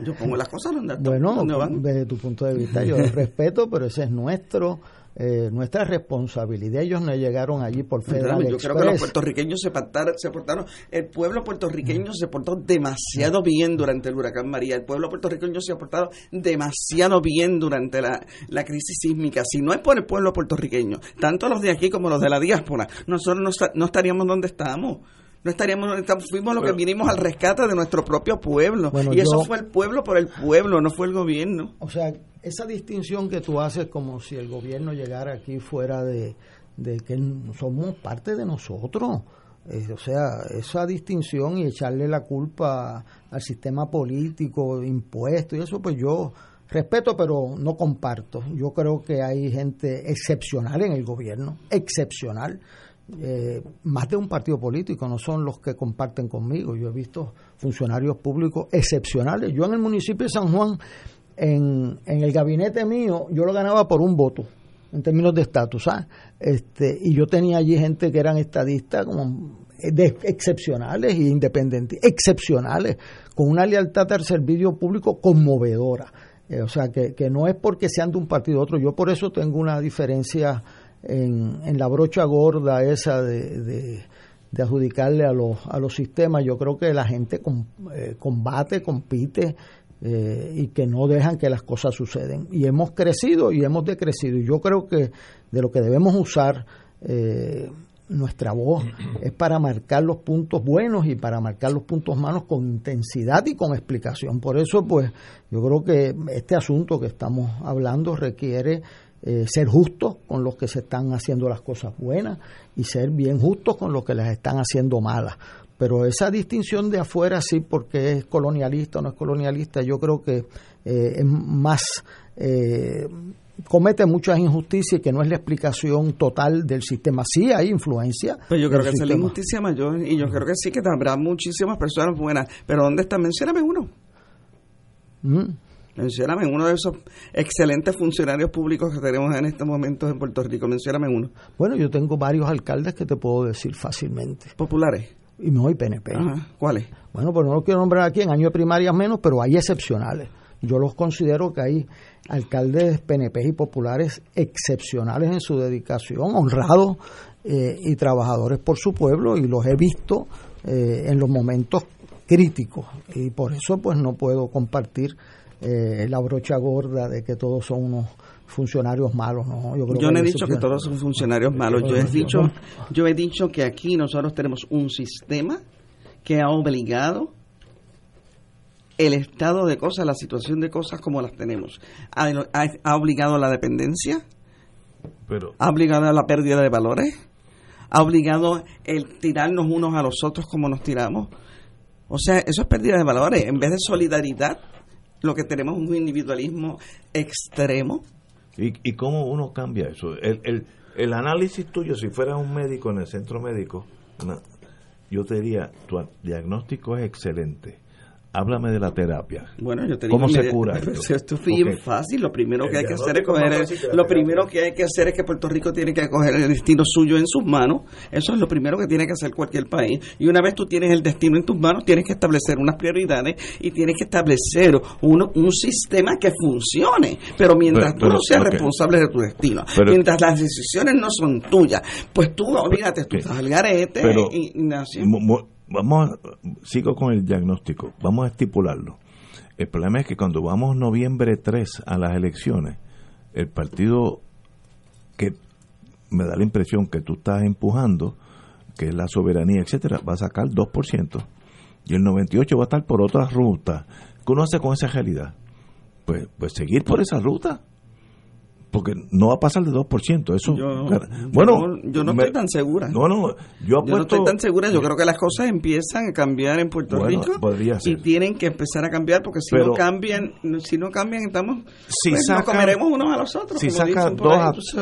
yo pongo las cosas donde, bueno, desde tu punto de vista yo respeto, pero ese es nuestro eh, nuestra responsabilidad. Ellos no llegaron allí por Federal Yo creo que los puertorriqueños se, portaron, se portaron, el pueblo puertorriqueño se portó demasiado bien durante el huracán María, el pueblo puertorriqueño se ha portado demasiado bien durante la, la crisis sísmica. Si no es por el pueblo puertorriqueño, tanto los de aquí como los de la diáspora, nosotros no, estaríamos donde estamos no estaríamos fuimos los que vinimos al rescate de nuestro propio pueblo. y eso fue el pueblo por el pueblo, no fue el gobierno. O sea, esa distinción que tú haces como si el gobierno llegara aquí fuera de, que somos parte de nosotros. Eh, o sea, esa distinción y echarle la culpa al sistema político, impuestos y eso, pues yo respeto, pero no comparto. Yo creo que hay gente excepcional en el gobierno, excepcional. Eh, más de un partido político, no son los que comparten conmigo. Yo he visto funcionarios públicos excepcionales. Yo en el municipio de San Juan en, en el gabinete mío yo lo ganaba por un voto en términos de estatus, ¿ah? este, y yo tenía allí gente que eran estadistas como de, excepcionales e independientes, excepcionales, con una lealtad al servicio público conmovedora. Eh, o sea, que, que, no es porque sean de un partido u otro, yo por eso tengo una diferencia en, en la brocha gorda esa de, de, adjudicarle a los, a los sistemas. Yo creo que la gente eh, combate, compite eh, y que no dejan que las cosas suceden. Y hemos crecido y hemos decrecido. Y yo creo que de lo que debemos usar eh, nuestra voz es para marcar los puntos buenos y para marcar los puntos malos con intensidad y con explicación. Por eso, pues, yo creo que este asunto que estamos hablando requiere eh, ser justos con los que se están haciendo las cosas buenas y ser bien justos con los que las están haciendo malas. Pero esa distinción de afuera, sí, porque es colonialista o no es colonialista, yo creo que eh, es más eh, comete muchas injusticias y que no es la explicación total del sistema. Sí hay influencia. Pero yo creo que es la injusticia mayor y yo creo que sí que habrá muchísimas personas buenas. Pero ¿dónde está? Mencióname uno. Mm. Mencióname uno de esos excelentes funcionarios públicos que tenemos en estos momentos en Puerto Rico. Mencióname uno. Bueno, yo tengo varios alcaldes que te puedo decir fácilmente. ¿Populares? Y no, hay PNP. ¿Cuáles? Bueno, pues no lo quiero nombrar aquí, en año de primarias menos, pero hay excepcionales. Yo los considero que hay alcaldes PNP y populares excepcionales en su dedicación, honrados eh, y trabajadores por su pueblo, y los he visto eh, en los momentos críticos. Y por eso pues no puedo compartir eh, la brocha gorda de que todos son unos funcionarios malos no yo, no he dicho que todos son funcionarios malos yo he dicho yo he dicho que aquí nosotros tenemos un sistema que ha obligado el estado de cosas, la situación de cosas como las tenemos. Ha, obligado a la dependencia, Pero, ha obligado a la pérdida de valores, ha obligado el tirarnos unos a los otros como nos tiramos. O sea, eso es pérdida de valores. En vez de solidaridad, lo que tenemos es un individualismo extremo. ¿Y, y cómo uno cambia eso? El, el, el análisis tuyo, si fueras un médico en el centro médico, yo te diría, tu diagnóstico es excelente Háblame de la terapia. Bueno, yo te ¿Cómo se cura esto? Esto es bien fácil. Lo primero que hay que hacer es coger lo primero que hay que hacer es que Puerto Rico tiene que coger el destino suyo en sus manos. Eso es lo primero que tiene que hacer cualquier país. Y una vez tú tienes el destino en tus manos, tienes que establecer unas prioridades y tienes que establecer un, un sistema que funcione. Pero mientras tú no seas responsable de tu destino, mientras las decisiones no son tuyas, pues tú olvídate, tú estás al garete y, vamos sigo con el diagnóstico, vamos a estipularlo. El problema es que cuando vamos noviembre 3 a las elecciones, el partido que me da la impresión que tú estás empujando, que es la soberanía, etcétera, va a sacar 2%. Y el 98 va a estar por otra ruta. ¿Qué uno hace con esa realidad? Pues, pues seguir por esa ruta porque no va a pasar de 2%. Eso, yo, bueno, yo, no estoy tan segura. No, no, yo, no estoy tan segura. Yo creo que las cosas empiezan a cambiar en Puerto Rico y tienen que empezar a cambiar porque si no cambian, si no cambian estamos, si pues, nos comeremos unos a los otros. Si saca dos,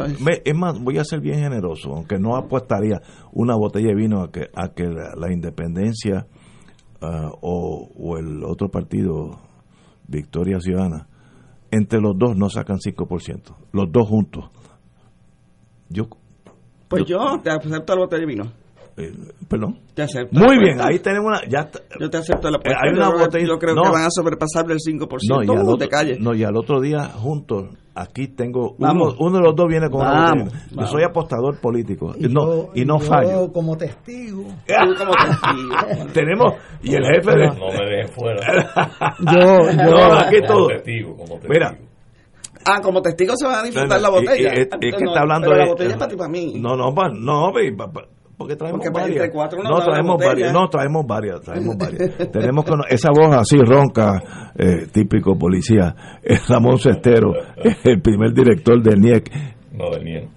es más, voy a ser bien generoso, aunque no apuestaría una botella de vino a que a que la, independencia ah, o, o el otro partido, Victoria Ciudadana entre los dos no sacan 5%, los dos juntos. Yo, pues yo, te acepto la botella de vino. Eh, perdón. Te acepto. Muy bien, ahí tenemos una. Ya yo te acepto la eh, hay una botella, yo creo que van a sobrepasar del 5%. No, y al, otro, calle. no, y al otro día, juntos, aquí tengo. Uno, uno, de los dos viene con vamos, Yo soy apostador político. Y no, y no yo fallo. como testigo. como testigo. tenemos. Y el jefe de. No me dejen fuera. yo, yo. No, aquí todo. Como testigo, como testigo. Mira. Ah, como testigo se va a disfrutar la botella. Es, que está hablando pero de. La botella es para ti, para mí. No, no, no, porque traemos varias. no, traemos varias, no, traemos varias, traemos varias. Tenemos que, esa voz así ronca, eh, típico policía, es Ramón Cestero, el primer director del NIEC. No, del NIEC.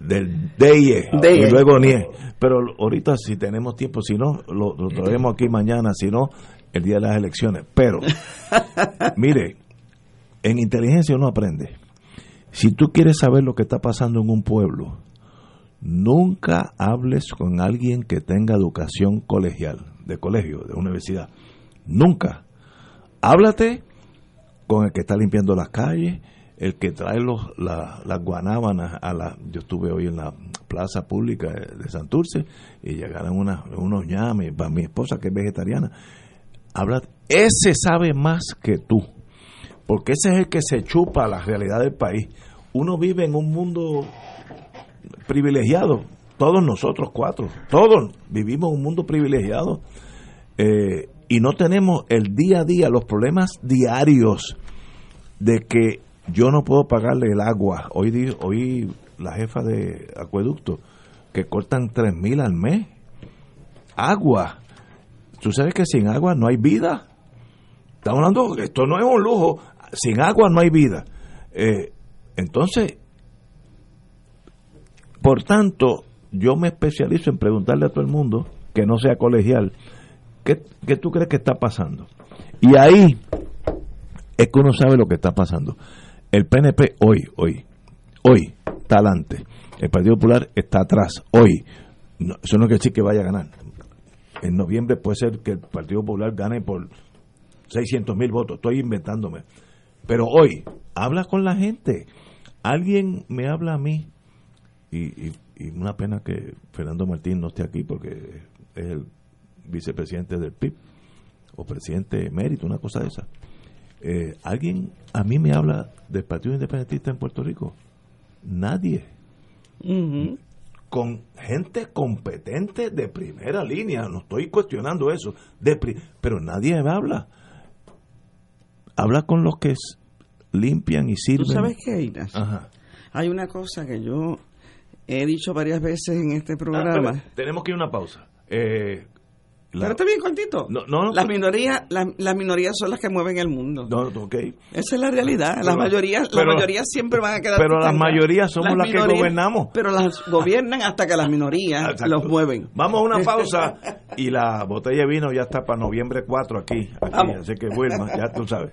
Del DIE, y luego NIE. Pero ahorita si tenemos tiempo, si no, lo, lo traemos aquí mañana, si no, el día de las elecciones. Pero, mire, en inteligencia uno aprende. Si tú quieres saber lo que está pasando en un pueblo, Nunca hables con alguien que tenga educación colegial, de colegio, de universidad. Nunca. Háblate con el que está limpiando las calles, el que trae los, las guanábanas a la... Yo estuve hoy en la plaza pública de Santurce y llegaron unos ñames para mi esposa que es vegetariana. Habla, ese sabe más que tú, porque ese es el que se chupa la realidad del país. Uno vive en un mundo privilegiados, todos nosotros cuatro, todos vivimos un mundo privilegiado eh, y no tenemos el día a día, los problemas diarios de que yo no puedo pagarle el agua. Hoy, hoy la jefa de acueducto que cortan 3.000 al mes. Agua. Tú sabes que sin agua no hay vida. Estamos hablando, esto no es un lujo, sin agua no hay vida. Eh, entonces, por tanto, yo me especializo en preguntarle a todo el mundo, que no sea colegial, ¿qué, qué tú crees que está pasando? Y ahí es que uno sabe lo que está pasando. El PNP hoy, hoy, hoy está adelante. El Partido Popular está atrás, hoy. No, eso no quiere decir que vaya a ganar. En noviembre puede ser que el Partido Popular gane por 600 mil votos. Estoy inventándome. Pero hoy, habla con la gente. Alguien me habla a mí. Y, y, y una pena que Fernando Martín no esté aquí porque es el vicepresidente del PIB o presidente emérito, una cosa de esa. Eh, ¿Alguien a mí me habla del Partido Independentista en Puerto Rico? Nadie. Con gente competente de primera línea, no estoy cuestionando eso, de pri- pero nadie me habla. Habla con los que limpian y ¿Tú sirven. sabes qué, Inas? Ajá. Hay una cosa que yo he dicho varias veces en este Ah, programa. tenemos que ir a una pausa. Eh, la- Pero está bien cortito. No, no, no. Las minorías, las, las minorías son las que mueven el mundo. no, ok. Esa es la realidad. Las mayorías, las mayorías siempre van a quedar. pero las mayorías somos las que gobernamos. Pero las gobiernan hasta que las minorías Exacto. los mueven. Vamos a una pausa y la botella de vino ya está para noviembre 4 aquí. aquí así que Wilma, ya tú sabes.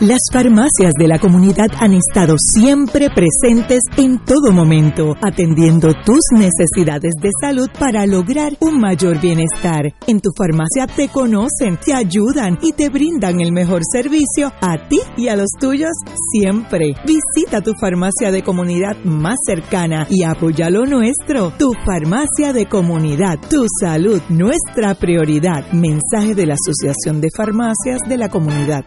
Las farmacias de la comunidad han estado siempre presentes en todo momento, atendiendo tus necesidades de salud para lograr un mayor bienestar. En tu farmacia te conocen, te ayudan y te brindan el mejor servicio a ti y a los tuyos siempre. Visita tu farmacia de comunidad más cercana y apoya lo nuestro. Tu farmacia de comunidad, tu salud, nuestra prioridad. Mensaje de la Asociación de Farmacias de la Comunidad.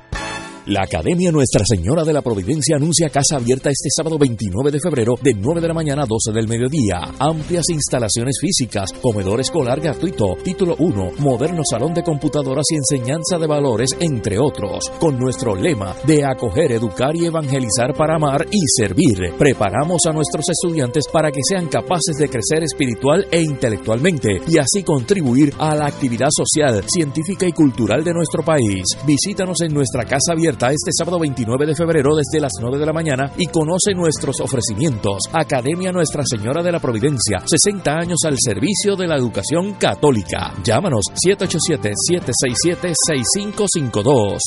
La Academia Nuestra Señora de la Providencia anuncia casa abierta este sábado 29 de febrero de 9 de la mañana a 12 del mediodía. Amplias instalaciones físicas, comedor escolar gratuito, título 1, moderno salón de computadoras y enseñanza de valores, entre otros. Con nuestro lema de acoger, educar y evangelizar para amar y servir. Preparamos a nuestros estudiantes para que sean capaces de crecer espiritual e intelectualmente y así contribuir a la actividad social, científica y cultural de nuestro país. Visítanos en nuestra casa abierta este sábado 29 de febrero desde las 9 de la mañana y conoce nuestros ofrecimientos. Academia Nuestra Señora de la Providencia, 60 años al servicio de la educación católica. Llámanos 787-767-6552.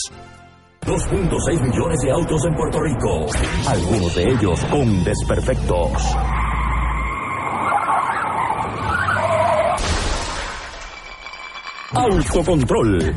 2.6 millones de autos en Puerto Rico, algunos de ellos con desperfectos. Autocontrol.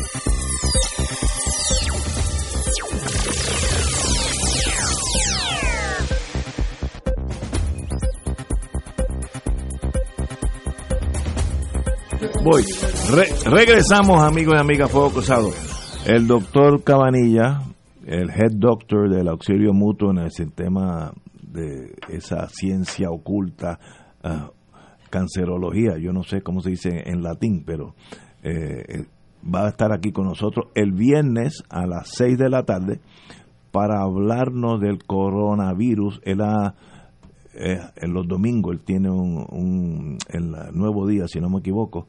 Voy. Re- regresamos, amigos y amigas Fuego Cruzado. El doctor Cabanilla, el head doctor del auxilio mutuo en el sistema de esa ciencia oculta, ah, cancerología, yo no sé cómo se dice en latín, pero eh, eh, va a estar aquí con nosotros el viernes a las 6 de la tarde para hablarnos del coronavirus. Él ha eh, en los domingos él tiene un, nuevo día si no me equivoco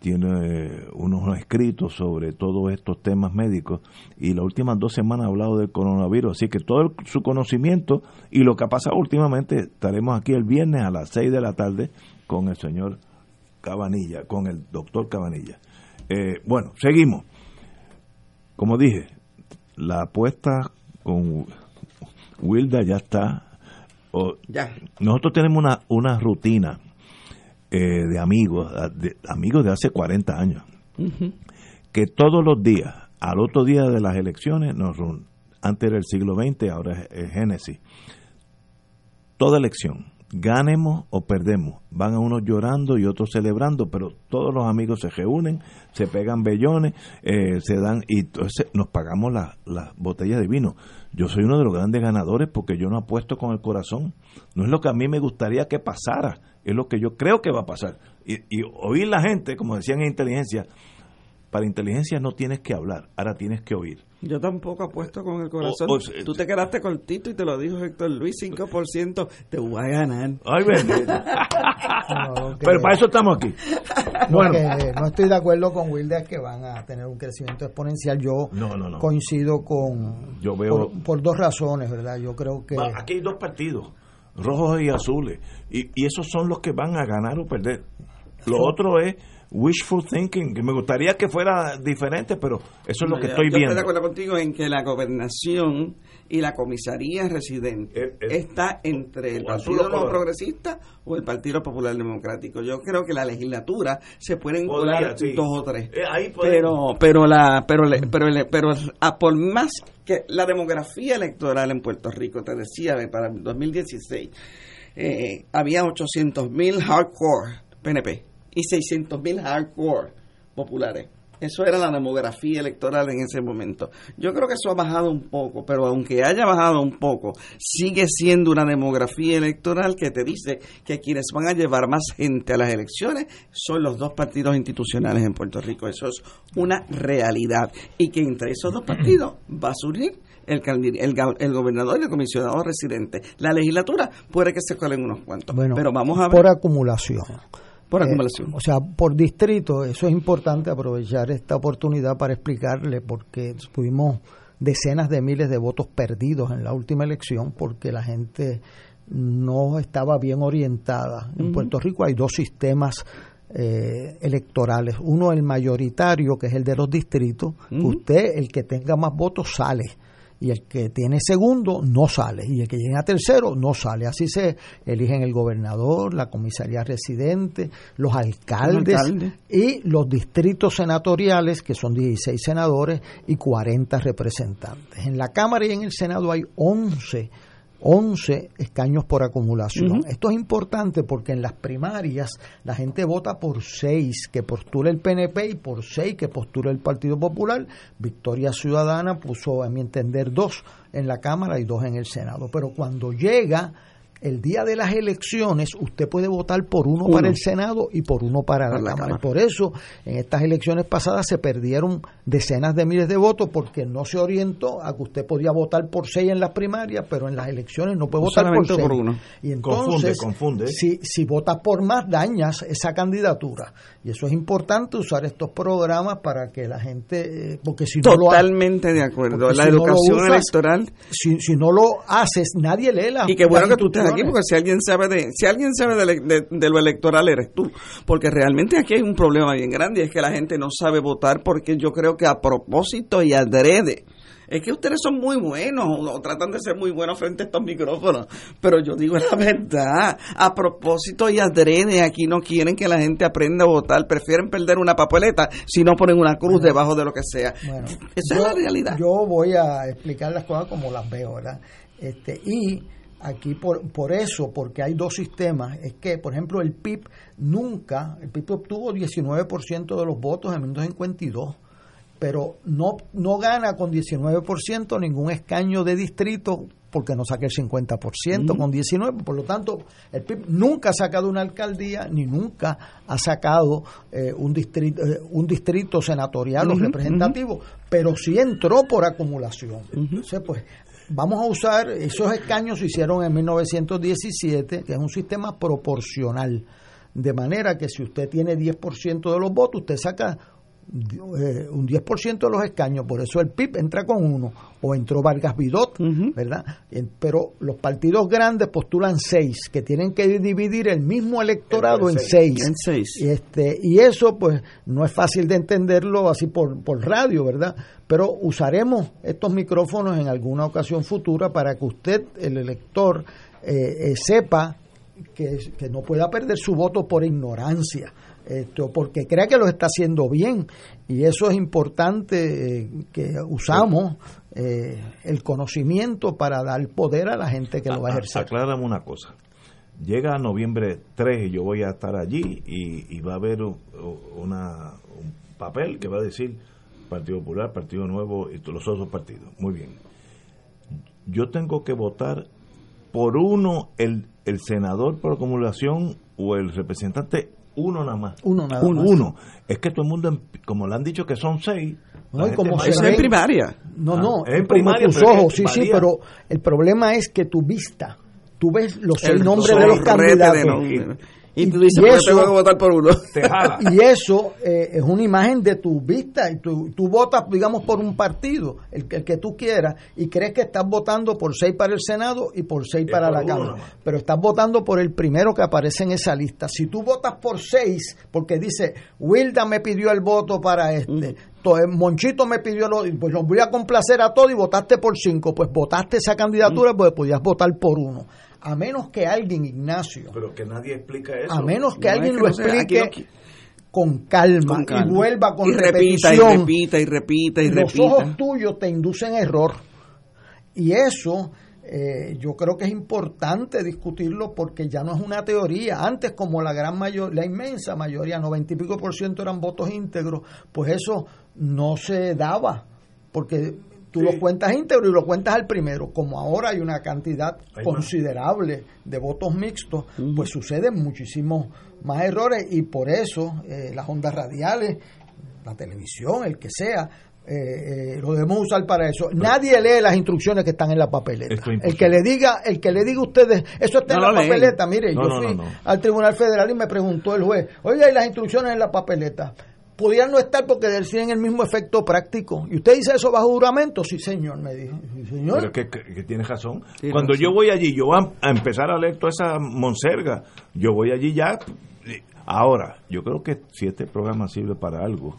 tiene unos escritos sobre todos estos temas médicos y las últimas dos semanas ha hablado del coronavirus así que todo su conocimiento y lo que ha pasado últimamente estaremos aquí el viernes a las 6 de la tarde con el señor Cabanilla con el doctor Cabanilla. Eh, bueno seguimos. Como dije la apuesta con Wilda ya está o- Ya. nosotros tenemos una, una rutina eh, de amigos, de, amigos de hace 40 años, que todos los días, al otro día de las elecciones, nos antes era el siglo XX, ahora es, es Génesis, toda elección, ganemos o perdemos. Van a unos llorando y otros celebrando, pero todos los amigos se reúnen, se pegan bellones, eh, se dan y entonces nos pagamos las la botellas de vino. Yo soy uno de los grandes ganadores porque yo no apuesto con el corazón. No es lo que a mí me gustaría que pasara, es lo que yo creo que va a pasar. Y, y oír la gente, como decían en inteligencia, para inteligencia no tienes que hablar, ahora tienes que oír. Yo tampoco apuesto con el corazón. O- o- Tú te quedaste cortito y te lo dijo Héctor Luis, 5%, te voy a ganar. Ay, bendito. No, Pero para eso estamos aquí. no, Bueno, que no estoy de acuerdo con Wilder que van a tener un crecimiento exponencial. Yo No, no, no. coincido con Yo veo- por, por dos razones, ¿verdad? Yo creo que aquí hay dos partidos, rojos y azules, y, y esos son los que van a ganar o perder. Lo otro es wishful thinking, que me gustaría que fuera diferente, pero eso es lo que Yo- estoy yo viendo. Estoy de acuerdo contigo en que la gobernación y la comisaría residente Eh, eh, está entre el Partido o colorado. Progresista o el Partido Popular Democrático. Yo creo que la legislatura se pueden colar sí. dos o tres. Eh, ahí pero pero la pero le- pero le- pero a por más que la demografía electoral en Puerto Rico te decía de para el 2016 eh, había 800 mil hardcore PNP y 600 mil hardcore populares. Eso era la demografía electoral en ese momento. Yo creo que eso ha bajado un poco, pero aunque haya bajado un poco, sigue siendo una demografía electoral que te dice que quienes van a llevar más gente a las elecciones son los dos partidos institucionales en Puerto Rico. Eso es una realidad. Y que entre esos dos partidos va a surgir el, el, el gobernador y el comisionado residente. La legislatura puede que se colen unos cuantos, bueno, pero vamos a ver por acumulación. Por Eh, o sea, por distrito, eso es importante aprovechar esta oportunidad para explicarle porque tuvimos decenas de miles de votos perdidos en la última elección porque la gente no estaba bien orientada. En Puerto Rico hay dos sistemas eh, electorales. Uno el mayoritario, que es el de los distritos, que usted, el que tenga más votos, sale. Y el que tiene segundo no sale. Y el que llega a tercero no sale. Así se eligen el gobernador, la comisaría residente, los alcaldes, y los distritos senatoriales, que son 16 senadores y 40 representantes. En la Cámara y en el Senado hay 11 11 escaños por acumulación. Esto es importante porque en las primarias la gente vota por 6 que postula el PNP y por 6 que postula el Partido Popular. Victoria Ciudadana puso, a mi entender, dos en la Cámara y dos en el Senado. Pero cuando llega el día de las elecciones, usted puede votar por uno, Uno. para el Senado y por uno para la, Para la Cámara. Cámara. Y por eso, en estas elecciones pasadas se perdieron decenas de miles de votos porque no se orientó a que usted podía votar por seis en las primarias, pero en las elecciones no puede votar por seis. por uno. Y Confunde, entonces, confunde. Si, si votas por más, dañas esa candidatura. Y eso es importante usar estos programas para que la gente, eh, porque si no lo ha- Totalmente de acuerdo. La si no lo educación usas, electoral si, si no lo haces, nadie lee la Y qué bueno que tú estés aquí, porque si alguien sabe de, si alguien sabe de, de- de lo electoral eres tú. Porque realmente aquí hay un problema bien grande, y es que la gente no sabe votar porque yo creo que a propósito y adrede. Es que ustedes son muy buenos, o tratan de ser muy buenos frente a estos micrófonos, pero yo digo la verdad, a propósito y adrede, aquí no quieren que la gente aprenda a votar, prefieren perder una papeleta si no ponen una cruz debajo de lo que sea. Bueno, Esa yo, es la realidad. Yo voy a explicar las cosas como las veo, ¿verdad? Este, y aquí por, por eso, porque hay dos sistemas, es que, por ejemplo, el PIB nunca, el PIB obtuvo 19% de los votos en 1952, pero no, no gana con 19% ningún escaño de distrito porque no saca el 50% con 19, por lo tanto, el PIB nunca ha sacado una alcaldía ni nunca ha sacado eh, un distrito eh, un distrito senatorial o representativo, pero sí entró por acumulación. Entonces, pues vamos a usar esos escaños se hicieron en 1917, que es un sistema proporcional, de manera que si usted tiene 10% de los votos, usted saca eh, un 10% de los escaños, por eso el PIB entra con uno, o entró Vargas Vidot, ¿verdad? Pero los partidos grandes postulan seis, que tienen que dividir el mismo electorado en seis. En seis. Y, este, y eso, pues, no es fácil de entenderlo así por, por radio, ¿verdad? Pero usaremos estos micrófonos en alguna ocasión futura para que usted, el elector, eh, eh, sepa que, que no pueda perder su voto por ignorancia. Esto, porque crea que lo está haciendo bien y eso es importante eh, que usamos eh, el conocimiento para dar poder a la gente que lo va a ejercer. Aclárame una cosa. llega noviembre 3 y yo voy a estar allí y, va a haber una, un papel que va a decir Partido Popular, Partido Nuevo y todos los otros partidos. Muy bien. Yo tengo que votar por uno el, el senador por acumulación o el representante, uno nada más. Uno nada más. Uno. Es que todo el mundo, como le han dicho que son seis, no, como es en primaria. No, no, ah, en primaria, tus ojos, sí, sí, pero el problema es que tu vista, tú ves los seis nombres de los candidatos. Y tú dices, y tengo que votar por uno. Y eso eh, es una imagen de tu vista. Y tú, tú votas, digamos, por un partido, el, el, que tú quieras, y crees que estás votando por seis para el Senado y por seis para la Cámara. Pero estás votando por el primero que aparece en esa lista. Si tú votas por seis, porque dice, Wilda me pidió el voto para este, mm. Monchito me pidió, lo, pues los voy a complacer a todos y votaste por cinco. Pues votaste esa candidatura, mm. pues podías votar por uno a menos que alguien, Ignacio. Pero que nadie explica eso. A menos que alguien lo explique. con, calma, y vuelva con y repita, y repita, y repita, y Los ojos tuyos te inducen error. Y eso eh, yo creo que es importante discutirlo porque ya no es una teoría. Antes, como la gran mayoría, la inmensa mayoría, noventa y pico por ciento eran votos íntegros, pues eso no se daba. Porque tú lo cuentas íntegro y lo cuentas al primero. Como ahora hay una cantidad considerable de votos mixtos, pues suceden muchísimos más errores y por eso eh, las ondas radiales, la televisión, el que sea, eh, eh, lo debemos usar para eso. Nadie lee las instrucciones que están en la papeleta. El que le diga, el que le diga a ustedes, eso está en la papeleta. Mire, yo fui al Tribunal Federal y me preguntó el juez, oye, ¿hay las instrucciones en la papeleta? Pudieran no estar porque deciden el mismo efecto práctico. ¿Y usted dice eso bajo juramento? Sí, señor, me dijo. señor. Pero que, tiene razón. Cuando yo voy allí, yo voy a, empezar a leer toda esa monserga, yo voy allí ya. Ahora, yo creo que si este programa sirve para algo,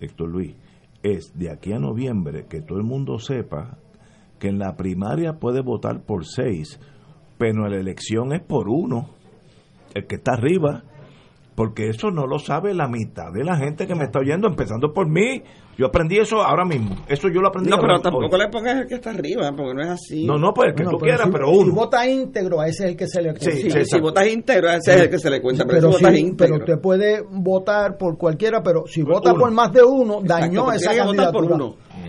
Héctor Luis, es de aquí a noviembre que todo el mundo sepa que en la primaria puede votar por seis, pero en la elección es por uno, el que está arriba porque eso no lo sabe la mitad de la gente que me está oyendo, empezando por mí. Yo aprendí eso ahora mismo. Eso yo lo aprendí. No, pero tampoco le pongas el que está arriba, porque no es así. No, no, pues el que tú quieras, pero uno. Si vota íntegro, a ese es el que se le cuenta. Sí, sí, si votas íntegro, a ese es el que se le cuenta. Pero, pero, si pero usted puede votar por cualquiera, pero si vota por más de uno, dañó esa candidatura.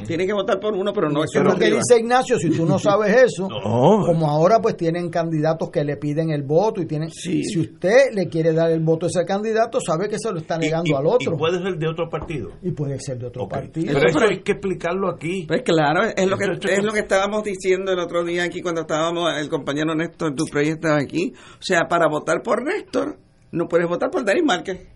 Tiene que votar por uno, pero no es lo que dice Ignacio, si tú no sabes eso, como ahora pues tienen candidatos que le piden el voto y tienen si usted le quiere dar el voto a ese candidato, sabe que se lo está negando al otro. Y puede ser de otro partido. Y puede ser de otro partido. Pero eso hay que explicarlo aquí. Pues claro, es lo que es lo que estábamos diciendo el otro día aquí cuando estábamos el compañero Néstor Duprey estaba aquí. O sea, para votar por Néstor no puedes votar por Denis Márquez.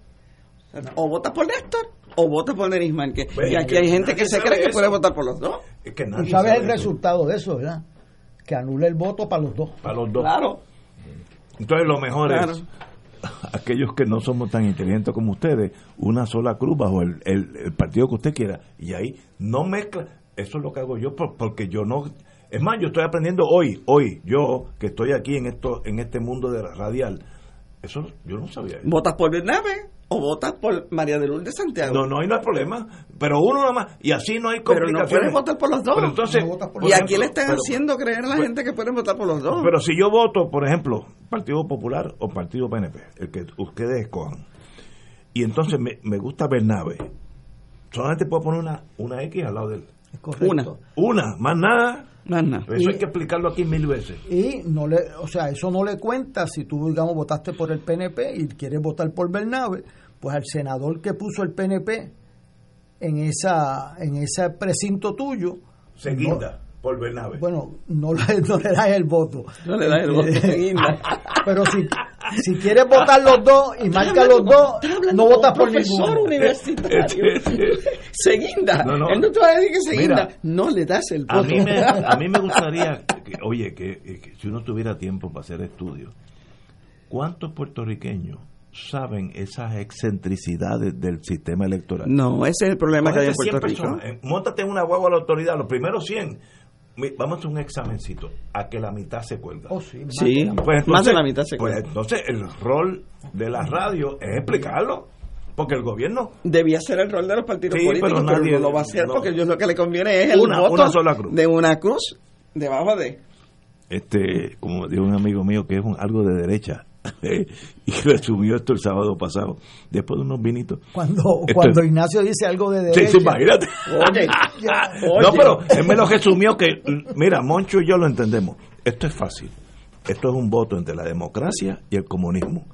O votas por Néstor o votas por Denis Márquez. y aquí hay gente que se cree que puede votar por los dos. Es que nadie sabes el resultado de eso, ¿verdad? Que anule el voto para los dos. Para los dos. Claro. Entonces lo mejor es aquellos que no somos tan inteligentes como ustedes, una sola cruz bajo el, el, partido que usted quiera. Y ahí no mezcla. Eso es lo que hago yo porque yo no... Es más, yo estoy aprendiendo hoy, hoy, yo que estoy aquí en esto en este mundo de radial. Eso yo no sabía. ¿Votas por Bernabe? O votas por María de Lourdes Santiago. No, no hay, no hay problema. Pero uno nada más. Y así no hay complicaciones. Pero no puedes votar por los dos. Pero entonces, ¿Y aquí le están haciendo creer a la pues, gente que pueden votar por los dos? Pero si yo voto, por ejemplo, Partido Popular o Partido PNP, el que ustedes escojan, y entonces me, me gusta Bernabe, solamente puedo poner una, una X al lado de él. Una. Una, más nada. Eso hay que explicarlo aquí mil veces. Y no le, o sea, eso no le cuenta si tú, digamos, votaste por el PNP y quieres votar por Bernabe, pues al senador que puso el PNP en esa en ese precinto tuyo. Seguida. Por Bernabe. Bueno, no le, no le das el voto. No le das el voto. Pero si, si quieres votar los dos y marca los dos, no votas por ninguno. universitario. Seguinda. No, no. Él no te va a decir que Seguinda. no le das el voto. A mí me, a mí me gustaría, que, oye, que, que si uno tuviera tiempo para hacer estudios, ¿cuántos puertorriqueños saben esas excentricidades del sistema electoral. No, ese es el problema que hay en Puerto Rico. Eh, móntate una huevo a la autoridad, los primeros 100. Vamos a hacer un examencito a que la mitad se cuelga. Oh, sí, pues más de la mitad se pues cuelga. Pues entonces el rol de la radio es explicarlo. Porque el gobierno. Debía ser el rol de los partidos políticos, pero, nadie, no lo va a hacer porque ellos lo que le conviene es el una, voto una sola cruz. de una cruz debajo de. Este, como dijo un amigo mío que es algo de derecha, y resumió esto el sábado pasado, después de unos vinitos. Cuando, cuando Ignacio dice algo de derecha. Sí, imagínate. Oye, No, pero él me lo resumió que, mira, Moncho y yo lo entendemos. Esto es fácil. Esto es un voto entre la democracia y el comunismo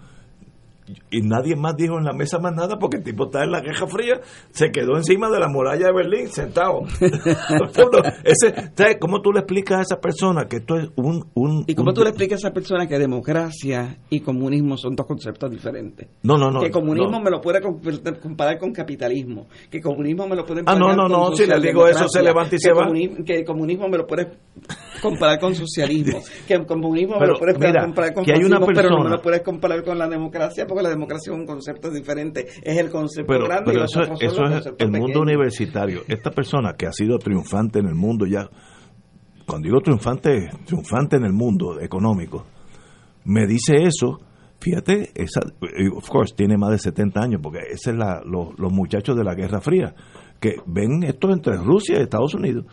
y nadie más dijo en la mesa más nada porque el tipo está en la Guerra Fría, se quedó encima de la muralla de Berlín sentado. Ese, ¿Cómo tú le explicas a esa persona que esto es un... un ¿Y cómo tú le explicas a esa persona que democracia y comunismo son dos conceptos diferentes? No, no, no. Que comunismo me lo puede comparar con capitalismo, que comunismo me lo puede comparar Ah, no, no, no, si le digo eso se levanta y se va. que comunismo me lo puede comparar con socialismo, que comunismo me lo puedes comparar con fascismo, pero no me lo puedes comparar con la democracia porque la democracia es un concepto diferente, es el concepto grande pero eso, es el mundo universitario. Esta persona que ha sido triunfante en el mundo ya, cuando digo triunfante, triunfante en el mundo económico, me dice eso, fíjate, esa, of course, tiene más de 70 años, porque ese es la, los muchachos de la Guerra Fría, que ven esto entre Rusia y Estados Unidos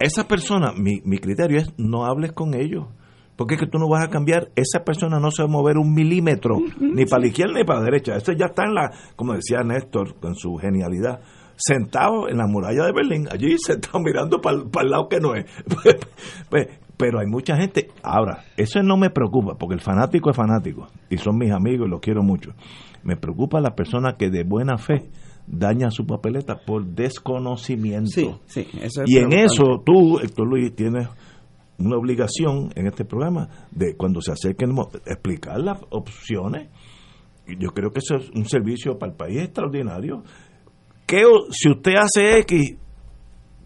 esa persona, mi, mi criterio es no hables con ellos. Porque es que tú no vas a cambiar, esa persona no se va a mover un milímetro, ni para la izquierda ni para la derecha. Eso ya está en la, como decía Néstor, con su genialidad, sentado en la muralla de Berlín, allí sentado mirando para el lado que no es. Pues, pero hay mucha gente. Ahora, eso no me preocupa, porque el fanático es fanático, y son mis amigos y los quiero mucho. Me preocupa la persona que de buena fe daña su papeleta por desconocimiento. y en eso tú, Héctor Luis, tienes una obligación en este programa de cuando se acerquen explicar las opciones. Yo creo que eso es un servicio para el país extraordinario. que si usted hace X,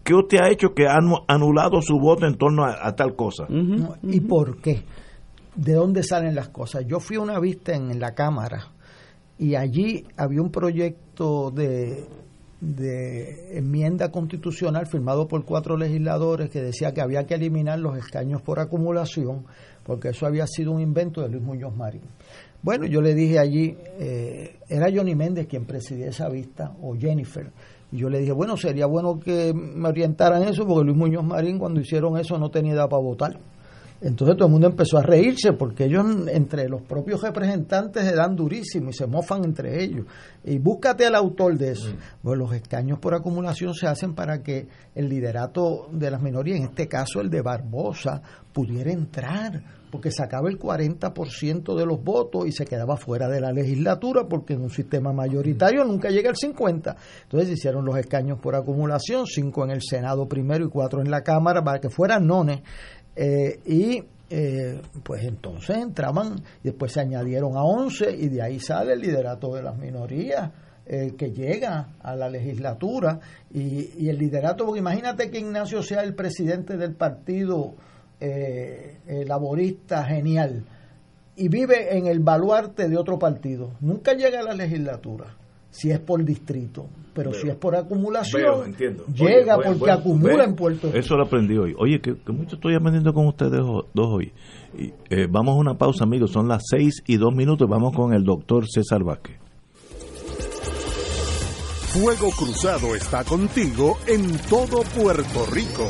¿qué usted ha hecho que ha anulado su voto en torno a, tal cosa? ¿Y por qué? ¿De dónde salen las cosas? Yo fui a una vista en la Cámara y allí había un proyecto de, de enmienda constitucional firmado por cuatro legisladores que decía que había que eliminar los escaños por acumulación porque eso había sido un invento de Luis Muñoz Marín. Bueno, yo le dije allí, eh, era Johnny Méndez quien presidía esa vista, o Jennifer, y yo le dije, bueno, sería bueno que me orientaran eso, porque Luis Muñoz Marín cuando hicieron eso no tenía edad para votar. Entonces todo el mundo empezó a reírse porque ellos entre los propios representantes se dan durísimo y se mofan entre ellos. Y búscate al autor de eso. Pues los escaños por acumulación se hacen para que el liderato de las minorías, en este caso el de Barbosa, pudiera entrar, porque sacaba el 40% de los votos y se quedaba fuera de la legislatura, porque en un sistema mayoritario nunca llega al 50%. Entonces hicieron los escaños por acumulación, cinco en el Senado primero y cuatro en la Cámara, para que fueran nones eh, y eh, pues entonces entraban, y después se añadieron a 11 y de ahí sale el liderato de las minorías. Eh, que llega a la legislatura y, el liderato, porque imagínate que Ignacio sea el presidente del partido laborista genial y vive en el baluarte de otro partido, nunca llega a la legislatura si es por distrito, pero si es por acumulación, llega porque acumula en Puerto Rico. Eso lo aprendí hoy. Oye, que, mucho estoy aprendiendo con ustedes dos hoy. Y, eh, vamos a una pausa, amigos. Son las seis y dos minutos. Vamos con el doctor César Vázquez. Fuego Cruzado está contigo en todo Puerto Rico.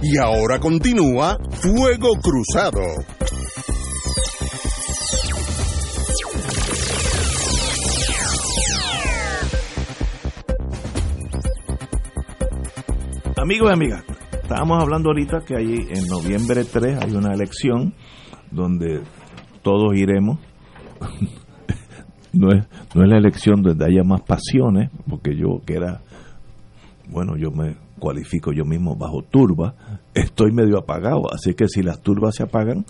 Y ahora continúa Fuego Cruzado. Amigos y amigas, estábamos hablando ahorita que ahí en noviembre 3 hay una elección donde todos iremos. no, es, no es la elección donde haya más pasiones, porque yo que era, bueno, yo me cualifico yo mismo bajo turba, estoy medio apagado, así que si las turbas se apagan,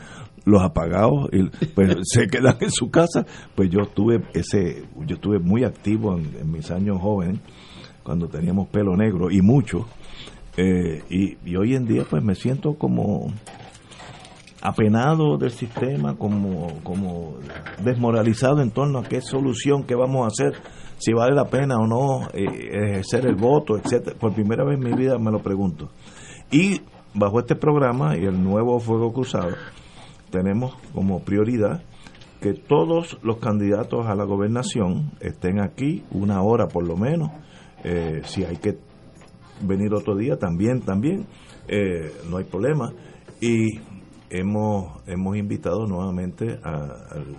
los apagados pues, se quedan en su casa, pues yo tuve ese, yo estuve muy activo en, mis años jóvenes, cuando teníamos pelo negro y mucho, eh, y, y, hoy en día pues me siento como apenado del sistema, como, como desmoralizado en torno a qué solución, qué vamos a hacer, si vale la pena o no eh, ejercer el voto, etcétera. Por primera vez en mi vida me lo pregunto. Y bajo este programa y el nuevo Fuego Cruzado, tenemos como prioridad que todos los candidatos a la gobernación estén aquí una hora por lo menos. Eh, si hay que venir otro día también, también, eh, no hay problema. Y hemos, hemos invitado nuevamente al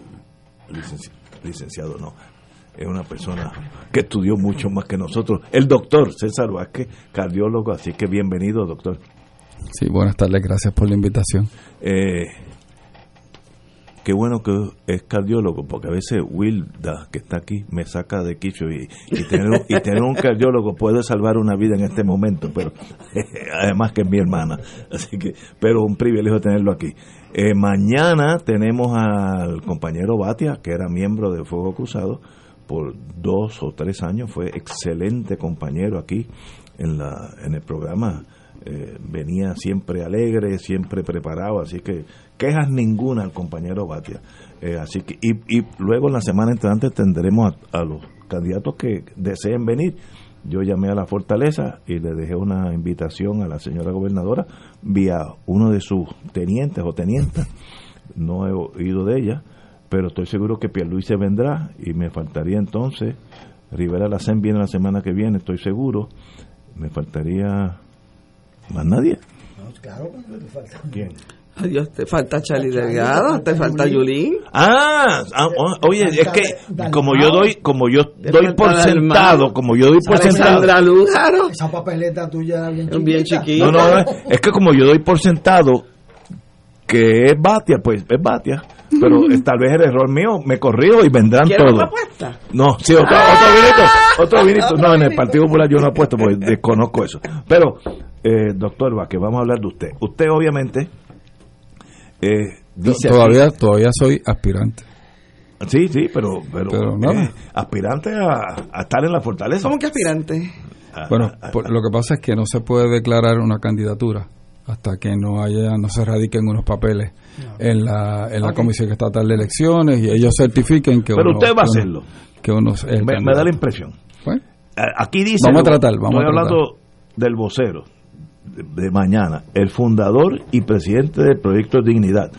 licenci licenciado, no, es una persona que estudió mucho más que nosotros, el doctor César Vázquez, cardiólogo, así que bienvenido, doctor. Sí, buenas tardes, gracias por la invitación. Eh, qué bueno que es cardiólogo, porque a veces Wilda, que está aquí, me saca de quicho y, y, tener, y tener un cardiólogo puede salvar una vida en este momento, pero además que es mi hermana, así que, pero un privilegio tenerlo aquí. Eh, mañana tenemos al compañero Batia, que era miembro de Fuego Cruzado por dos o tres años, fue excelente compañero aquí en, la, en el programa. Eh, venía siempre alegre, siempre preparado, así que quejas ninguna al compañero Batia. Eh, así que y, y, luego en la semana entrante tendremos a, a, los candidatos que deseen venir. Yo llamé a la fortaleza y le dejé una invitación a la señora gobernadora vía uno de sus tenientes o tenientas. No he oído de ella, pero estoy seguro que Pierluisi vendrá y me faltaría entonces Rivera Lacen viene la semana que viene, estoy seguro. Me faltaría más nadie. No, claro, te falta. ¿Quién? Adiós, te falta Charlie Delgado, te falta Yulín. Ah, ah, oye, es que como yo doy, como yo doy por sentado, como yo doy por sentado. Esa papeleta tuya bien chiquita. No, no, es que como yo doy por sentado que es Batia, pues es Batia. Pero tal vez el error mío, me corrijo y vendrán todos. apuesta? No, sí, otro, otro vinito, otro vinito. No, en el Partido Popular yo no apuesto porque desconozco eso. Pero, eh, doctor Vázquez, vamos a hablar de usted. Usted obviamente eh, dice todavía aquí, todavía soy aspirante. Sí, sí, pero, pero, pero no. eh, aspirante a, a, estar en la fortaleza. ¿Cómo que aspirante? A, bueno, por, lo que pasa es que no se puede declarar una candidatura hasta que no haya no se radiquen unos papeles no. en la en la okay. comisión estatal de elecciones y ellos certifiquen que pero uno, usted va a que hacerlo uno, que uno es el me, me, da la impresión ¿Fue? aquí dice vamos a tratar vamos estoy a tratar. hablando del vocero de, de mañana el fundador y presidente del proyecto Dignidad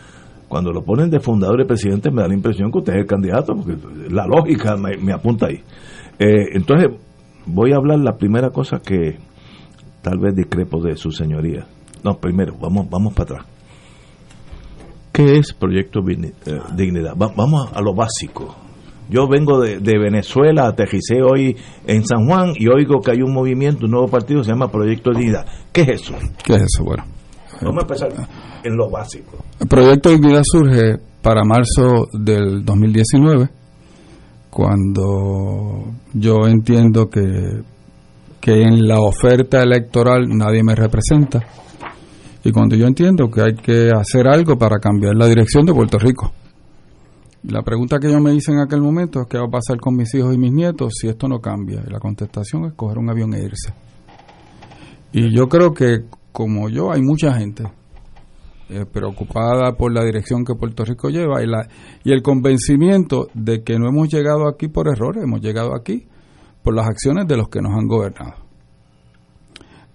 cuando lo ponen de fundador y presidente me da la impresión que usted es el candidato, porque la lógica me, me apunta ahí. Eh, entonces, voy a hablar la primera cosa que tal vez discrepo de su señoría. No, primero, vamos, vamos para atrás. ¿Qué es Proyecto eh, Dignidad? Va- vamos a lo básico. Yo vengo de, de Venezuela, aterricé hoy en San Juan y oigo que hay un movimiento, un nuevo partido que se llama Proyecto Dignidad. ¿Qué es eso? ¿Qué es eso? Bueno, Vamos a empezar en lo básico. el proyecto Dignidad surge para marzo del 2019, cuando yo entiendo que, que en la oferta electoral nadie me representa y cuando yo entiendo que hay que hacer algo para cambiar la dirección de Puerto Rico. La pregunta que yo me hice en aquel momento es qué va a pasar con mis hijos y mis nietos si esto no cambia. Y la contestación es coger un avión e irse. Y yo creo que como yo hay mucha gente eh, preocupada por la dirección que Puerto Rico lleva y, la, y el convencimiento de que no hemos llegado aquí por errores, hemos llegado aquí por las acciones de los que nos han gobernado.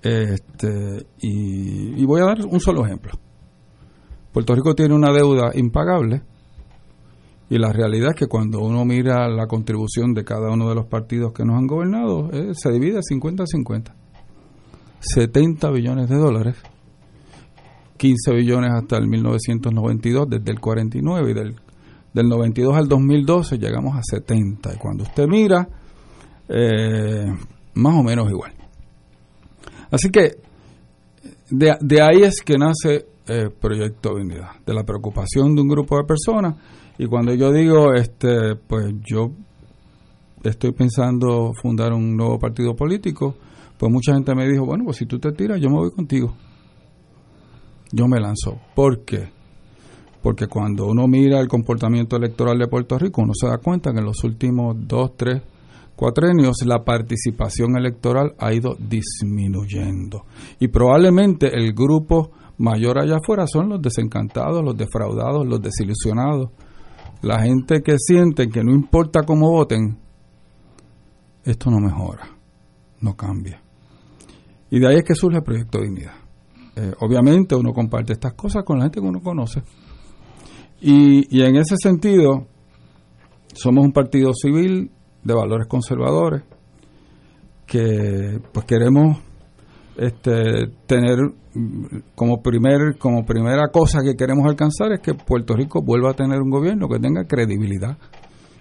Este, y, voy a dar un solo ejemplo. Puerto Rico tiene una deuda impagable y la realidad es que cuando uno mira la contribución de cada uno de los partidos que nos han gobernado, eh, se divide 50-50. 70 billones de dólares 15 billones hasta el 1992, desde el 49 y del, del 92 al 2012 llegamos a 70. Y cuando usted mira, eh, más o menos igual. Así que de, de ahí es que nace eh, Proyecto Dignidad, de la preocupación de un grupo de personas. Y cuando yo digo, este, pues yo estoy pensando fundar un nuevo partido político, pues mucha gente me dijo, bueno, pues si tú te tiras, yo me voy contigo yo me lanzo. ¿Por qué? Porque cuando uno mira el comportamiento electoral de Puerto Rico, uno se da cuenta que en los últimos dos, tres, cuatrenios la participación electoral ha ido disminuyendo. Y probablemente el grupo mayor allá afuera son los desencantados, los defraudados, los desilusionados. La gente que siente que no importa cómo voten, esto no mejora, no cambia. Y de ahí es que surge el Proyecto Dignidad. Eh, obviamente uno comparte estas cosas con la gente que uno conoce. Y, y en ese sentido, somos un partido civil de valores conservadores que pues queremos este, tener como primer como primera cosa que queremos alcanzar es que Puerto Rico vuelva a tener un gobierno que tenga credibilidad.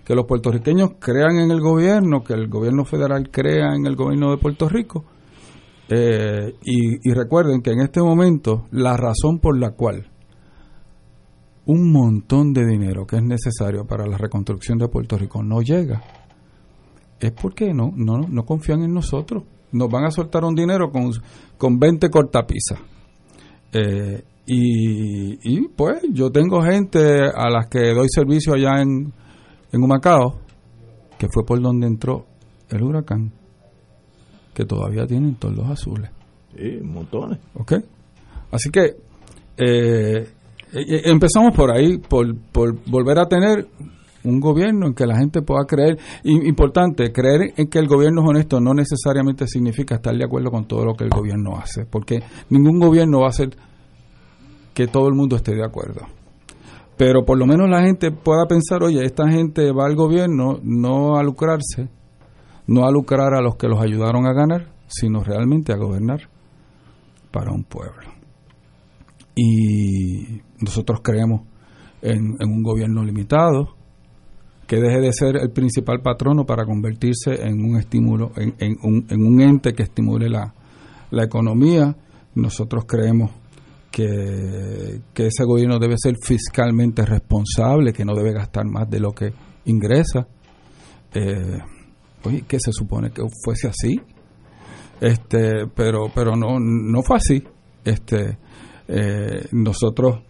Que los puertorriqueños crean en el gobierno que el gobierno federal crea en el gobierno de Puerto Rico. Eh, y recuerden que en este momento la razón por la cual un montón de dinero que es necesario para la reconstrucción de Puerto Rico no llega es porque no, no, no confían en nosotros. Nos van a soltar un dinero con, con 20 cortapisas. Eh, y, y pues yo tengo gente a las que doy servicio allá en, en Humacao, que fue por donde entró el huracán, que todavía tienen todos los azules. Sí, montones. ¿Ok? Así que eh, eh, empezamos por ahí, por, por volver a tener un gobierno en que la gente pueda creer. Importante, creer en que el gobierno es honesto no necesariamente significa estar de acuerdo con todo lo que el gobierno hace, porque ningún gobierno va a hacer que todo el mundo esté de acuerdo. Pero por lo menos la gente pueda pensar, oye, esta gente va al gobierno no a lucrarse, no a lucrar a los que los ayudaron a ganar, sino realmente a gobernar para un pueblo. Y nosotros creemos en un gobierno limitado, que deje de ser el principal patrono para convertirse en un estímulo, en, un, en un, ente que estimule la, la economía. Nosotros creemos que, que, ese gobierno debe ser fiscalmente responsable, que no debe gastar más de lo que ingresa. Eh, oye, que se supone que fuese así, este, pero, pero no, no fue así. Este, eh, nosotros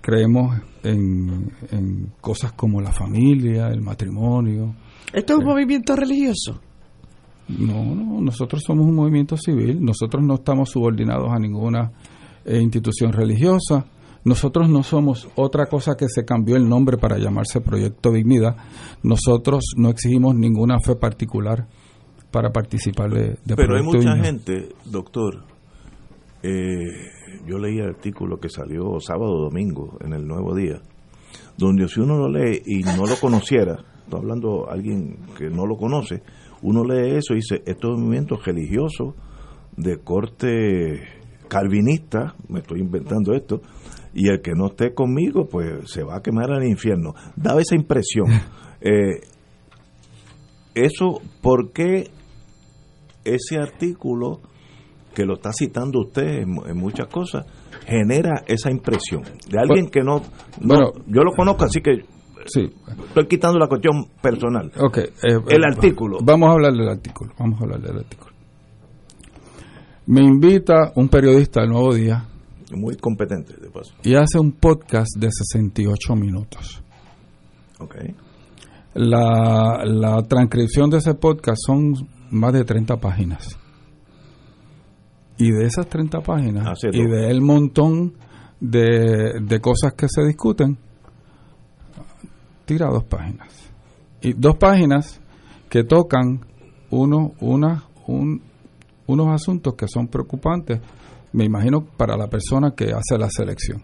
creemos en, en, cosas como la familia, el matrimonio. ¿Esto es un eh, movimiento religioso? No, no, nosotros somos un movimiento civil, nosotros no estamos subordinados a ninguna eh, institución religiosa, nosotros no somos otra cosa que se cambió el nombre para llamarse Proyecto Dignidad, nosotros no exigimos ninguna fe particular para participar de, de Pero hay mucha Dignidad. gente, doctor, eh, yo leí el artículo que salió sábado domingo en el Nuevo Día, donde si uno lo lee y no lo conociera, estoy hablando de alguien que no lo conoce, uno lee eso y dice, esto es un movimiento religioso de corte calvinista, me estoy inventando esto, y el que no esté conmigo, pues se va a quemar al infierno. Daba esa impresión. Eh, eso, ¿por qué ese artículo, que lo está citando usted en, en muchas cosas, genera esa impresión de alguien que no, no Bueno. yo lo conozco, así que Sí. estoy quitando la cuestión personal. Eh, El eh, artículo. Vamos a hablar del artículo. Vamos a hablar del artículo. Me invita un periodista del Nuevo Día Muy competente, de paso. y hace un podcast de 68 minutos. Ok. La, la transcripción de ese podcast son más de 30 páginas. Y de esas 30 páginas y dos. de el montón de, de cosas que se discuten, tira dos páginas. Y dos páginas que tocan uno, una, un- unos asuntos que son preocupantes, me imagino, para la persona que hace la selección.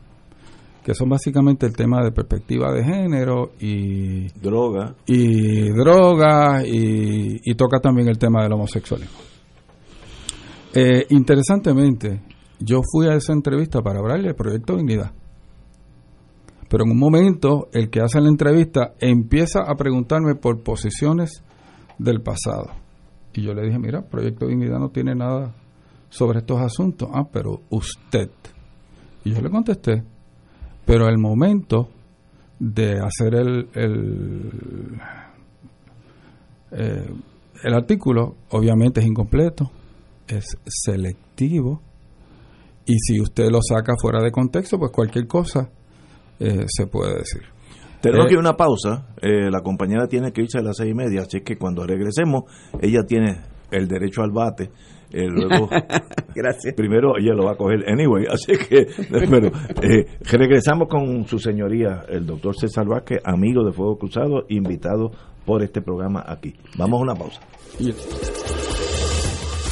Que son básicamente el tema de perspectiva de género y Droga. y drogas y, y toca también el tema del homosexualismo. Eh, interesantemente, yo fui a esa entrevista para hablarle del proyecto Dignidad. Pero en un momento, el que hace la entrevista empieza a preguntarme por posiciones del pasado. Y yo le dije, mira, Proyecto Dignidad no tiene nada sobre estos asuntos. Ah, pero usted. Y yo le contesté, pero el momento de hacer el, el, eh, el artículo, obviamente es incompleto, es selectivo, y si usted lo saca fuera de contexto, pues cualquier cosa eh, se puede decir. Tenemos Eh, que ir a una pausa. Eh, la compañera tiene que irse a las seis y media, así que cuando regresemos, ella tiene el derecho al bate. Eh, luego, Gracias. primero ella lo va a coger anyway, así que pero, eh, regresamos con su señoría, el doctor César Vázquez, amigo de Fuego Cruzado, invitado por este programa aquí. Vamos a una pausa.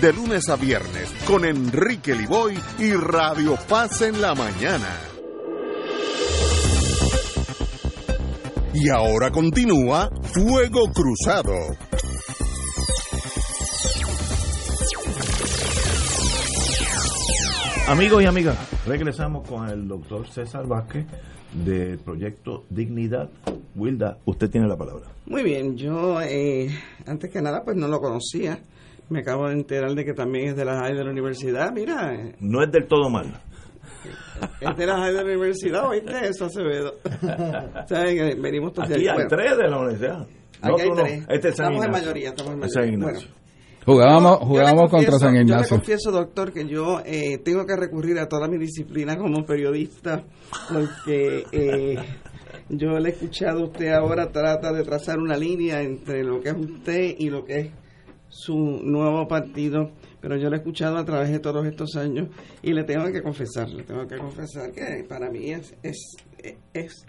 de lunes a viernes con Enrique Liboy y Radio Paz en la mañana. Y ahora continúa Fuego Cruzado. Amigos y amigas, regresamos con el doctor César Vázquez del proyecto Dignidad. Wilda, usted tiene la palabra. Muy bien, yo eh, antes que nada pues no lo conocía. Me acabo de enterar de que también es de la de la universidad. Mira, No es del todo mal. es de la de la universidad, ¿oíste eso, Acevedo? ¿Sabes que venimos todos de Aquí hay Bueno, tres de la universidad. Aquí hay no. tres. Este es estamos en Ignacio. mayoría. Estamos en mayoría. Ignacio. Bueno, Jugábamos, jugábamos contra San Yo le Ignacio. confieso, doctor, que yo eh, tengo que recurrir a toda mi disciplina como periodista, porque eh, yo le he escuchado a usted ahora trata de trazar una línea entre lo que es usted y lo que es su nuevo partido, pero yo lo he escuchado a través de todos estos años y le tengo que confesar, le tengo que confesar que para mí es es es,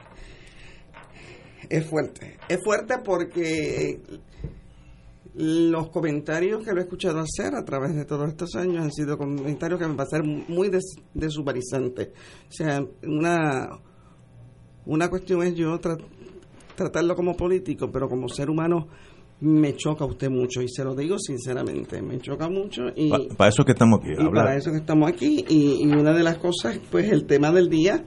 es fuerte, es fuerte porque los comentarios que lo he escuchado hacer a través de todos estos años han sido comentarios que me parecen muy des- deshumanizantes. O sea, una, una cuestión es yo tra- tratarlo como político, pero como ser humano me choca usted mucho y se lo digo sinceramente, me choca mucho y, Pa- para eso es que estamos aquí, y hablar. para eso que estamos aquí y, y una de las cosas, pues el tema del día,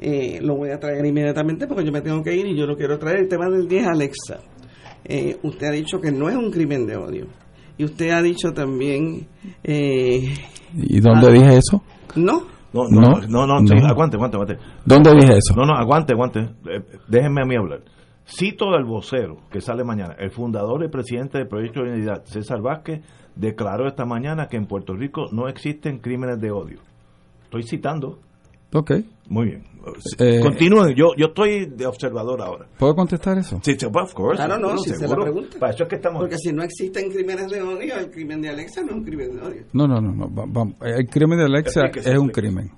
eh, lo voy a traer inmediatamente porque yo me tengo que ir y yo lo quiero traer. El tema del día es Alexa. Eh, usted ha dicho que no es un crimen de odio. Y usted ha dicho también... Eh, ¿Y dónde ah, dije eso? No. No, no, No, no, no, no. sí, aguante, aguante, aguante. ¿Dónde dije eso? No, no, aguante, aguante. Eh, déjenme a mí hablar. Cito del vocero que sale mañana. El fundador y presidente del Proyecto de Unidad, César Vázquez, declaró esta mañana que en Puerto Rico no existen crímenes de odio. Estoy citando. Ok. Muy bien. Eh, Continúen. Yo, yo estoy de observador ahora. ¿Puedo contestar eso? Sí, sí, of course. Claro, no, Bueno, si se la seguro. pregunta. Para eso es que estamos Porque si no existen crímenes de odio, el crimen de Alexa no es un crimen de odio. No, no, no. no, va- va- El crimen de Alexa Explíquese, es un crimen.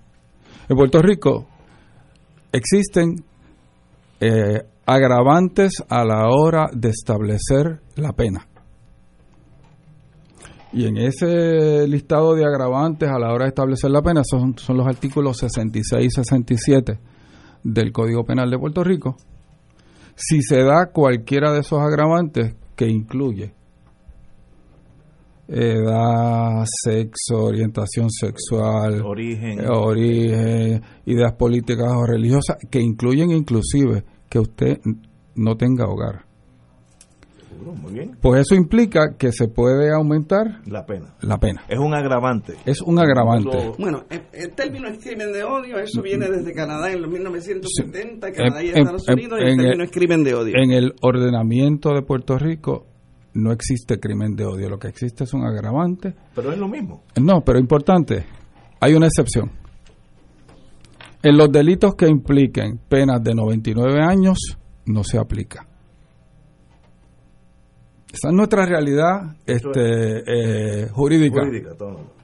En Puerto Rico existen eh, agravantes a la hora de establecer la pena. Y en ese listado de agravantes a la hora de establecer la pena son, son los artículos 66 y 67 del Código Penal de Puerto Rico. Si se da cualquiera de esos agravantes que incluye edad, sexo, orientación sexual, Origen. eh, origen, ideas políticas o religiosas, que incluyen inclusive que usted no tenga hogar. Seguro, Muy bien. Pues eso implica que se puede aumentar La pena. la pena. Es un agravante. Es un agravante. Lo- Bueno, el, el término es crimen de odio, eso viene desde Canadá en los 1970, Canadá y En- Estados en- Unidos, y el en- término es crimen de odio. En el ordenamiento de Puerto Rico no existe crimen de odio, lo que existe es un agravante. Pero es lo mismo. No, pero importante, hay una excepción. En los delitos que impliquen penas de 99 años, no se aplica. Esa es nuestra realidad este, eh, jurídica. Jurídica, todo.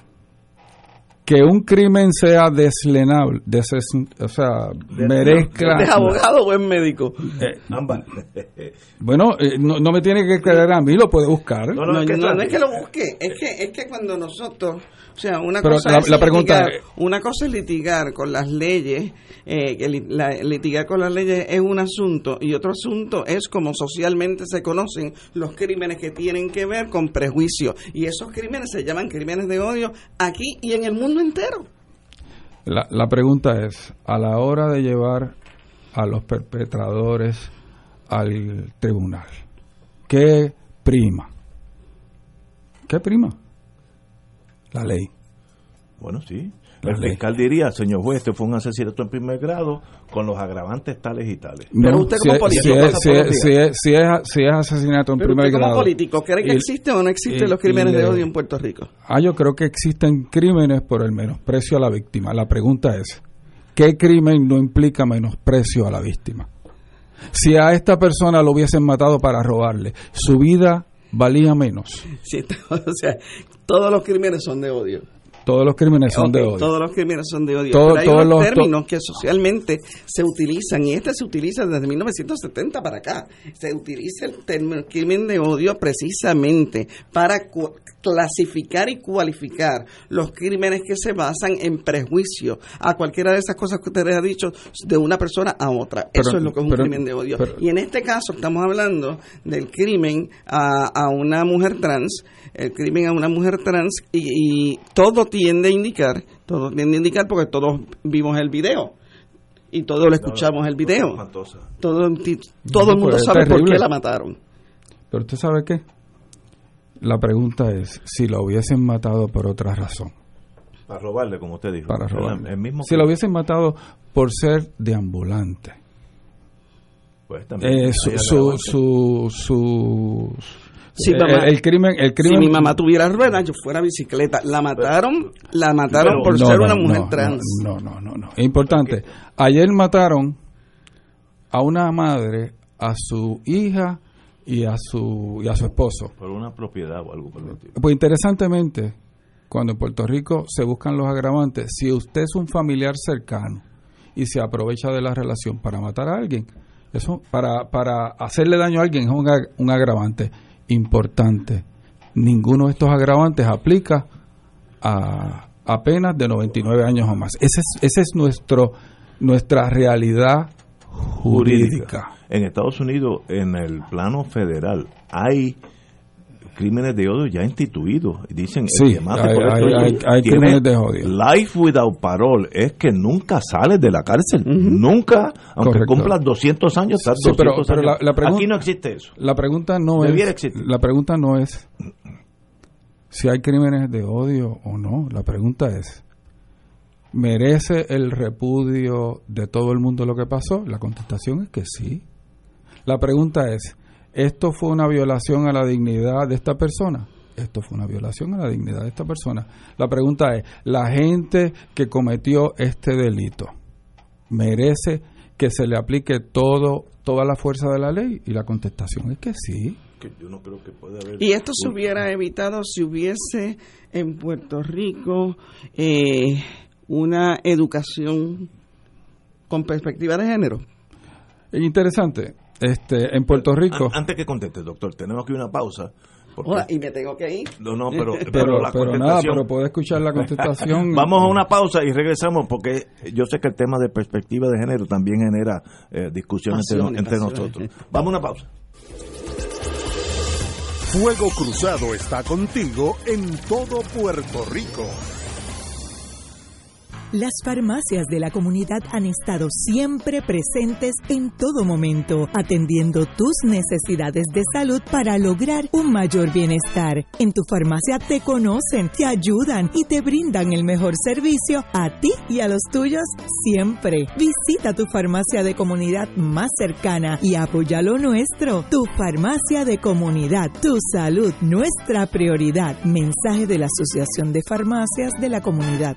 Que un crimen sea deslenable, deses- o sea, merezca... ¿Es abogado o es médico? Eh, Ambas. bueno, eh, no, no me tiene que creer a mí, lo puede buscar. No, no, no es que lo busque, es que, es que cuando nosotros, o sea, una Pero cosa la- es la pregunta litigar, una cosa es litigar con las leyes, eh, que li- la- litigar con las leyes es un asunto y otro asunto es como socialmente se conocen los crímenes que tienen que ver con prejuicio y esos crímenes se llaman crímenes de odio aquí y en el mundo entero. La, la pregunta es, a la hora de llevar a los perpetradores al tribunal, ¿qué prima? ¿Qué prima? La ley. Bueno, sí. El fiscal diría, señor juez, este fue un asesinato en primer grado con los agravantes tales y tales. No, si, es- si es, si, es, si, es, si, es, si es asesinato en Pero primer usted como grado. político, ¿cree que y- existe o no existen los crímenes y de odio en Puerto Rico? Ah, yo creo que existen crímenes por el menosprecio a la víctima. La pregunta es, ¿qué crimen no implica menosprecio a la víctima? Si a esta persona lo hubiesen matado para robarle, su vida valía menos. Sí, o sea, todos los crímenes son de odio. Todos los crímenes son de odio. Todos los crímenes son de odio. Todo- pero hay todos unos los- términos que socialmente se utilizan, y este se utiliza desde 1970 para acá. Se utiliza el término crimen de odio precisamente para cu- clasificar y cualificar los crímenes que se basan en prejuicio a cualquiera de esas cosas que ustedes han dicho de una persona a otra. Pero- Eso es lo que es un pero- crimen de odio. pero- y en este caso estamos hablando del crimen a, a una mujer trans, el crimen a una mujer trans, y, y todo tiende a indicar, todo tiende a indicar porque todos vimos el video y todos lo escuchamos el video. Todo, todo el mundo pues, es sabe por qué la mataron. Pero usted sabe qué? La pregunta es, si la hubiesen matado por otra razón. Para robarle, como usted dijo. Para robarle. El mismo si la hubiesen matado por ser deambulante. Pues también Eh, su, su, su- Si, el, mamá- el crimen, el crimen si mi mamá tuviera ruedas, yo fuera bicicleta. La mataron, la mataron por No, ser no, una mujer no, trans. No, no, no, no. Importante. Ayer mataron a una madre, a su hija y a su y a su esposo. Por una propiedad o algo por el estilo. Pues interesantemente, cuando en Puerto Rico se buscan los agravantes, si usted es un familiar cercano y se aprovecha de la relación para matar a alguien, eso para, para hacerle daño a alguien es un, ag- un agravante importante. Ninguno de estos agravantes aplica a, a de 99 años o más. Ese es, ese es nuestro nuestra realidad jurídica. En Estados Unidos, en el plano federal, hay crímenes de odio ya instituidos. Dicen, el Sí, que mate hay- por esto, hay- hay- crímenes de odio. Life without parole es que nunca sales de la cárcel. Nunca, aunque Correcto. cumplas 200 años, estás Sí, pero, 200 pero la, años. la pregunta, Aquí no existe eso. La pregunta no Debiera es existir. la pregunta no es si hay crímenes de odio o no. La pregunta es ¿merece el repudio de todo el mundo lo que pasó? La contestación es que sí. La pregunta es ¿esto fue una violación a la dignidad de esta persona? Esto fue una violación a la dignidad de esta persona. La pregunta es, ¿la gente que cometió este delito merece que se le aplique todo toda la fuerza de la ley? Y la contestación es que sí. Que yo no creo que puede haber. Y esto se hubiera evitado si hubiese en Puerto Rico eh, una educación con perspectiva de género. Es interesante. Este, en Puerto Rico. An- Antes que conteste, doctor, tenemos aquí una pausa. porque- Hola, y me tengo que ir. No, no, pero, Pero, la pero nada, pero puede escuchar la contestación. Vamos a una pausa y regresamos porque yo sé que el tema de perspectiva de género también genera eh, discusiones entre, Pasiones, entre pasiones. nosotros. Vamos a una pausa. Fuego Cruzado está contigo en todo Puerto Rico. Las farmacias de la comunidad han estado siempre presentes en todo momento, atendiendo tus necesidades de salud para lograr un mayor bienestar. En tu farmacia te conocen, te ayudan y te brindan el mejor servicio a ti y a los tuyos siempre. Visita tu farmacia de comunidad más cercana y apoya lo nuestro. Tu farmacia de comunidad, tu salud, nuestra prioridad. Mensaje de la Asociación de Farmacias de la Comunidad.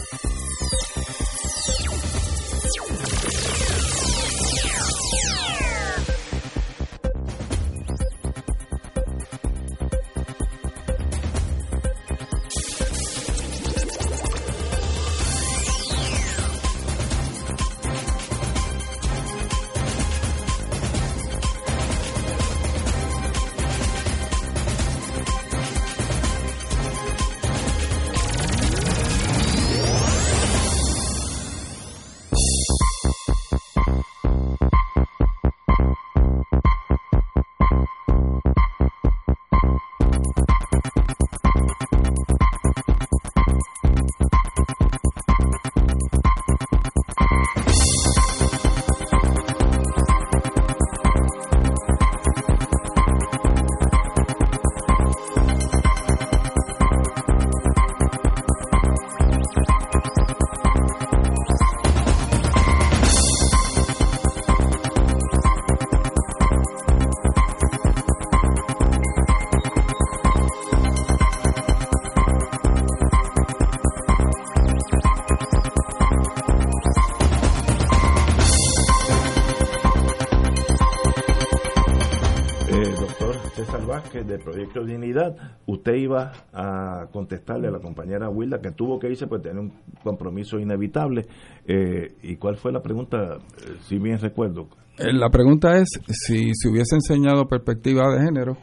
César Vázquez del Proyecto Dignidad. Usted iba a contestarle a la compañera Wilda que tuvo que irse pues tener un compromiso inevitable. Eh, ¿Y cuál fue la pregunta? Eh, si bien recuerdo. Eh, La pregunta es si se hubiese enseñado perspectiva de género,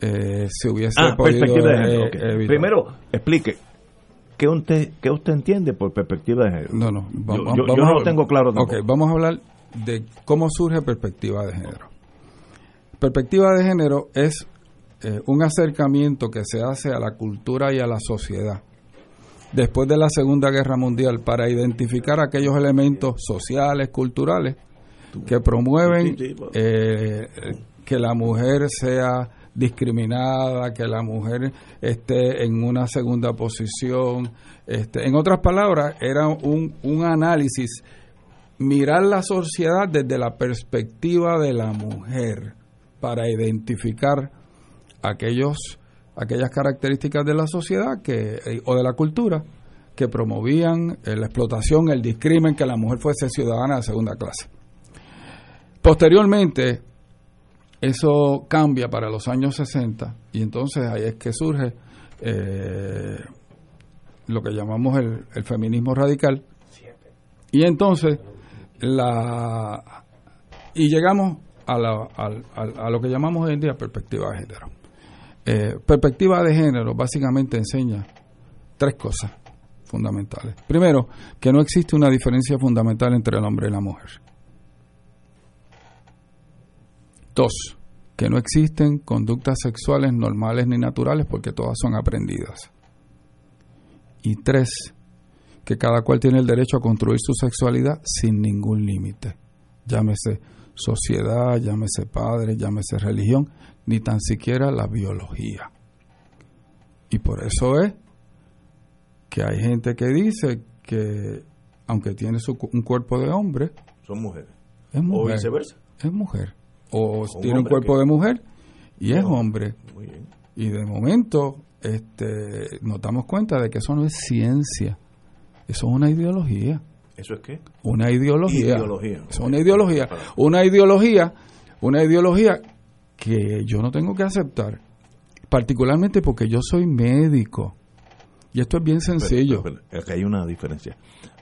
eh, se hubiese Ah, podido perspectiva de género. Primero, explique. ¿Qué usted, ¿Qué usted entiende por perspectiva de género? No, no. va- Yo, vamos no lo tengo claro tampoco. Ok, vamos a hablar de cómo surge perspectiva de género. Perspectiva de género es eh, un acercamiento que se hace a la cultura y a la sociedad después de la Segunda Guerra Mundial para identificar aquellos elementos sociales, culturales que promueven eh, que la mujer sea discriminada, que la mujer esté en una segunda posición. Este, en otras palabras, era un, un análisis, mirar la sociedad desde la perspectiva de la mujer para identificar aquellos aquellas características de la sociedad que eh, o de la cultura que promovían eh, la explotación, el discrimen, que la mujer fuese ciudadana de segunda clase. Posteriormente, eso cambia para los años 60 y entonces ahí es que surge eh, lo que llamamos el, el feminismo radical. Y entonces, la y llegamos a, lo que llamamos hoy en día perspectiva de género. Eh, perspectiva de género básicamente enseña tres cosas fundamentales. Primero, que no existe una diferencia fundamental entre el hombre y la mujer. Dos, que no existen conductas sexuales normales ni naturales porque todas son aprendidas. Y tres, que cada cual tiene el derecho a construir su sexualidad sin ningún límite. Llámese sociedad, llámese padre, llámese religión, ni tan siquiera la biología. Y por eso es que hay gente que dice que aunque tiene su, un cuerpo de hombre, Son mujeres. es mujer. O viceversa. Es mujer. O tiene un cuerpo que- de mujer y es hombre. Muy bien. Y de momento este, nos damos cuenta de que eso no es ciencia. Eso es una ideología. ¿Eso es qué? Una ideología. Es una ideología. Una ideología, una ideología que yo no tengo que aceptar. Particularmente porque yo soy médico. Y esto es bien sencillo. Pero, pero, hay una diferencia.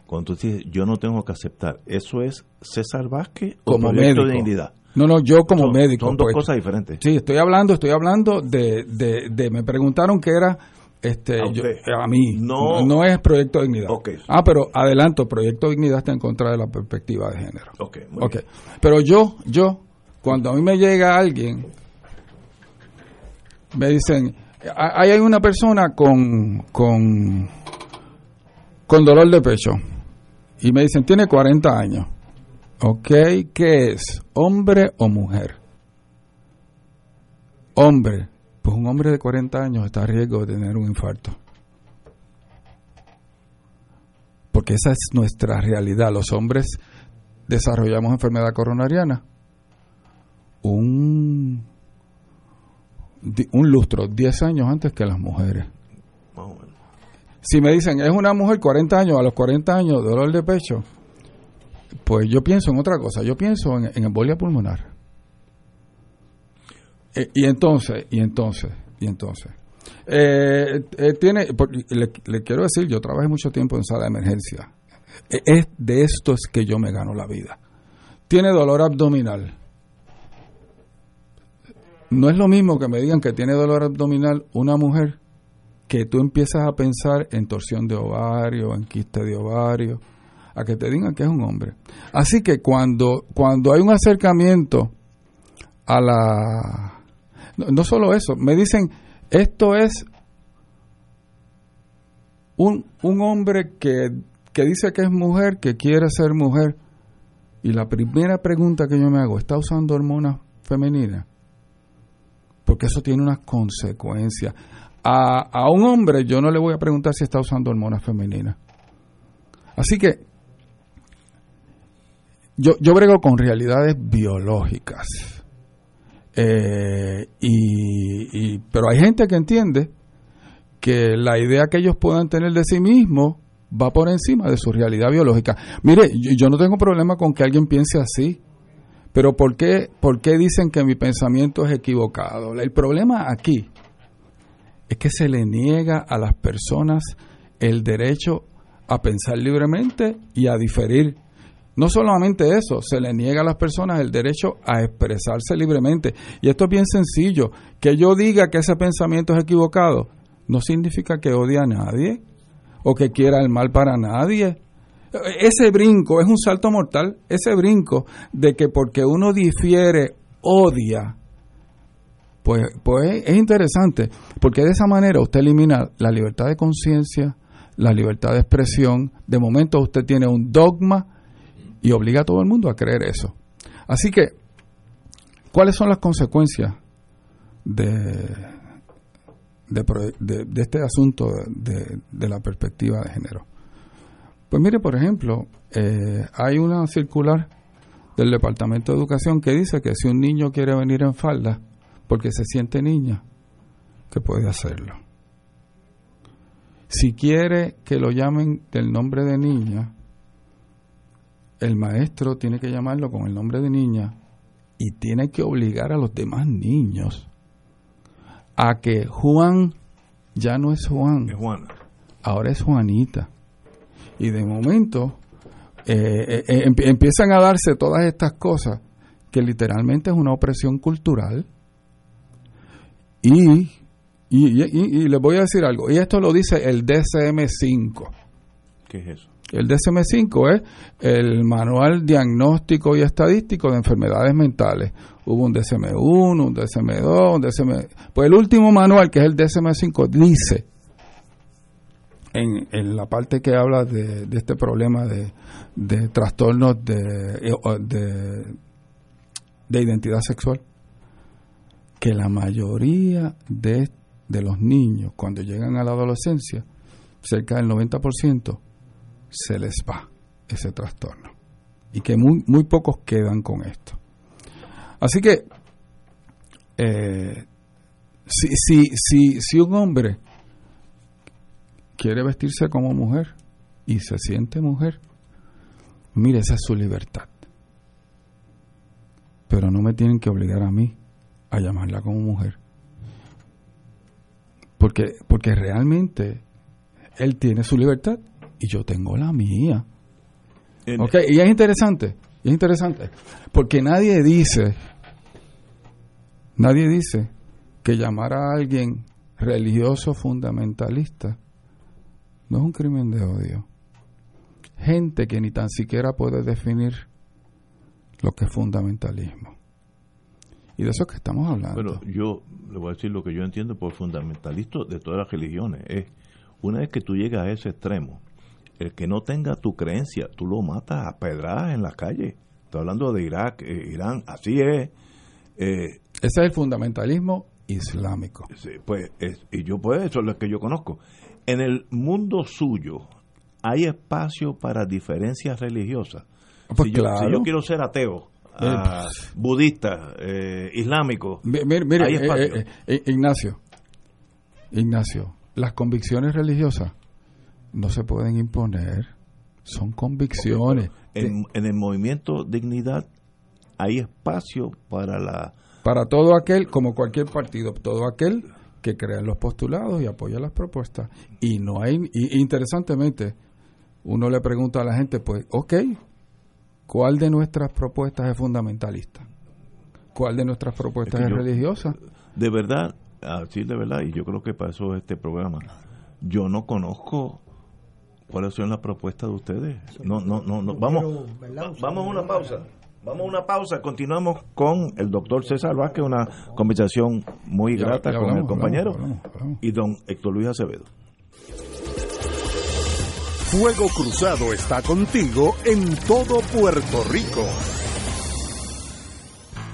Cuando tú dices, yo no tengo que aceptar, ¿eso es César Vázquez o como médico. de Dignidad? No, no, yo como Son- médico. Son dos pues. cosas diferentes. Sí, estoy hablando, estoy hablando de, de, de- me preguntaron que era este A yo- usted. a mí. No. no, es proyecto dignidad. Ah pero adelanto proyecto dignidad está en contra de la perspectiva de género. Ok, muy Ok. pero yo yo cuando a mí me llega alguien me dicen "Ah, ahí hay una persona con con con dolor de pecho y me dicen tiene 40 años ok qué es hombre o mujer hombre pues un hombre de 40 años está a riesgo de tener un infarto. Porque esa es nuestra realidad. Los hombres desarrollamos enfermedad coronariana. Un un lustro 10 años antes que las mujeres. Si me dicen es una mujer 40 años, a los 40 años dolor de pecho, pues yo pienso en otra cosa, yo pienso en, en embolia pulmonar. Eh, y entonces, y entonces, y entonces, eh, eh, tiene, le, le quiero decir, yo trabajé mucho tiempo en sala de emergencia. Es de esto es que yo me gano la vida. Tiene dolor abdominal. No es lo mismo que me digan que tiene dolor abdominal una mujer que tú empiezas a pensar en torsión de ovario, en quiste de ovario, a que te digan que es un hombre. Así que cuando, cuando hay un acercamiento a la... No, solo eso, me dicen, esto es un, un hombre que, que dice que es mujer, que quiere ser mujer, y la primera pregunta que yo me hago, ¿está usando hormonas femeninas? Porque eso tiene unas consecuencias. A, a un hombre yo no le voy a preguntar si está usando hormonas femeninas. Así que yo, yo brego con realidades biológicas. Eh, y, pero hay gente que entiende que la idea que ellos puedan tener de sí mismos va por encima de su realidad biológica. Mire, yo, yo no tengo problema con que alguien piense así, Pero ¿por qué, ¿por qué dicen que mi pensamiento es equivocado? El problema aquí es que se le niega a las personas el derecho a pensar libremente y a diferir. No solamente eso, se le niega a las personas el derecho a expresarse libremente. Y esto es bien sencillo. Que yo diga que ese pensamiento es equivocado no significa que odie a nadie o que quiera el mal para nadie. Ese brinco es un salto mortal, ese brinco de que porque uno difiere, odia, pues, pues es interesante, porque de esa manera usted elimina la libertad de conciencia, la libertad de expresión, de momento usted tiene un dogma y obliga a todo el mundo a creer eso. Así que, ¿cuáles son las consecuencias de, de, este asunto de, la perspectiva de género? Pues mire, por ejemplo, eh, hay una circular del Departamento de Educación que dice que si un niño quiere venir en falda porque se siente niña, que puede hacerlo. Si quiere que lo llamen del nombre de niña, el maestro tiene que llamarlo con el nombre de niña y tiene que obligar a los demás niños a que Juan ya no es Juan, es Juana. ahora es Juanita. Y de momento eh, eh, eh, empiezan a darse todas estas cosas que literalmente es una opresión cultural. Y y, y, les voy a decir algo, y esto lo dice el DSM-5. ¿Qué es eso? El DSM-5 es el Manual Diagnóstico y Estadístico de Enfermedades Mentales. Hubo un DSM-1, un DSM-2, un DSM... Pues el último manual, que es el DSM-5, dice, en, la parte que habla de, este problema de, trastornos de, de, de identidad sexual, que la mayoría de, de los niños cuando llegan a la adolescencia, cerca del 90%, se les va ese trastorno. Y que muy, muy pocos quedan con esto. Así que, eh, si, si, si, si un hombre quiere vestirse como mujer y se siente mujer, mire, esa es su libertad. Pero no me tienen que obligar a mí a llamarla como mujer. Porque, porque realmente él tiene su libertad y yo tengo la mía. y es interesante, es interesante, porque nadie dice, nadie dice que llamar a alguien religioso fundamentalista no es un crimen de odio. Gente que ni tan siquiera puede definir lo que es fundamentalismo. Y de eso es que estamos hablando. Pero yo le voy a decir lo que yo entiendo por fundamentalista de todas las religiones. Es una vez que tú llegas a ese extremo, el que no tenga tu creencia, tú lo matas a pedradas en la calle. Estoy hablando de Irak, eh, Irán, así es. Eh, ese es el fundamentalismo islámico. pues, y yo pues eso es lo que yo conozco. En el mundo suyo hay espacio para diferencias religiosas. Pues si, yo, si yo quiero ser ateo, budista, eh, islámico. Mire, eh, eh, Ignacio, Ignacio, las convicciones religiosas no se pueden imponer, son convicciones. En, el movimiento Dignidad hay espacio para la... Para todo aquel, como cualquier partido, todo aquel que crea en los postulados y apoya las propuestas. Y no hay, y, interesantemente, uno le pregunta a la gente, pues, ok, ¿Cuál de nuestras propuestas es fundamentalista? ¿Cuál de nuestras propuestas es, religiosa? De verdad, así de verdad, y yo creo que para eso este programa, yo no conozco cuáles son las propuestas de ustedes. No, no, no, no. Vamos, vamos a una pausa. Vamos a una pausa. Continuamos con el doctor César Vázquez, una conversación muy grata con el compañero, y don Héctor Luis Acevedo. Fuego Cruzado está contigo en todo Puerto Rico.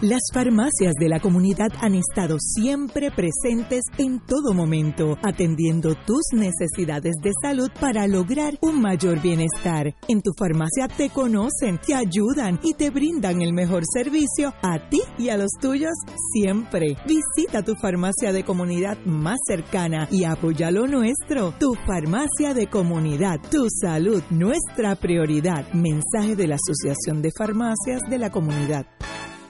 Las farmacias de la comunidad han estado siempre presentes en todo momento, atendiendo tus necesidades de salud para lograr un mayor bienestar. En tu farmacia te conocen, te ayudan y te brindan el mejor servicio a ti y a los tuyos siempre. Visita tu farmacia de comunidad más cercana y apoya lo nuestro. Tu farmacia de comunidad, tu salud, nuestra prioridad. Mensaje de la Asociación de Farmacias de la Comunidad.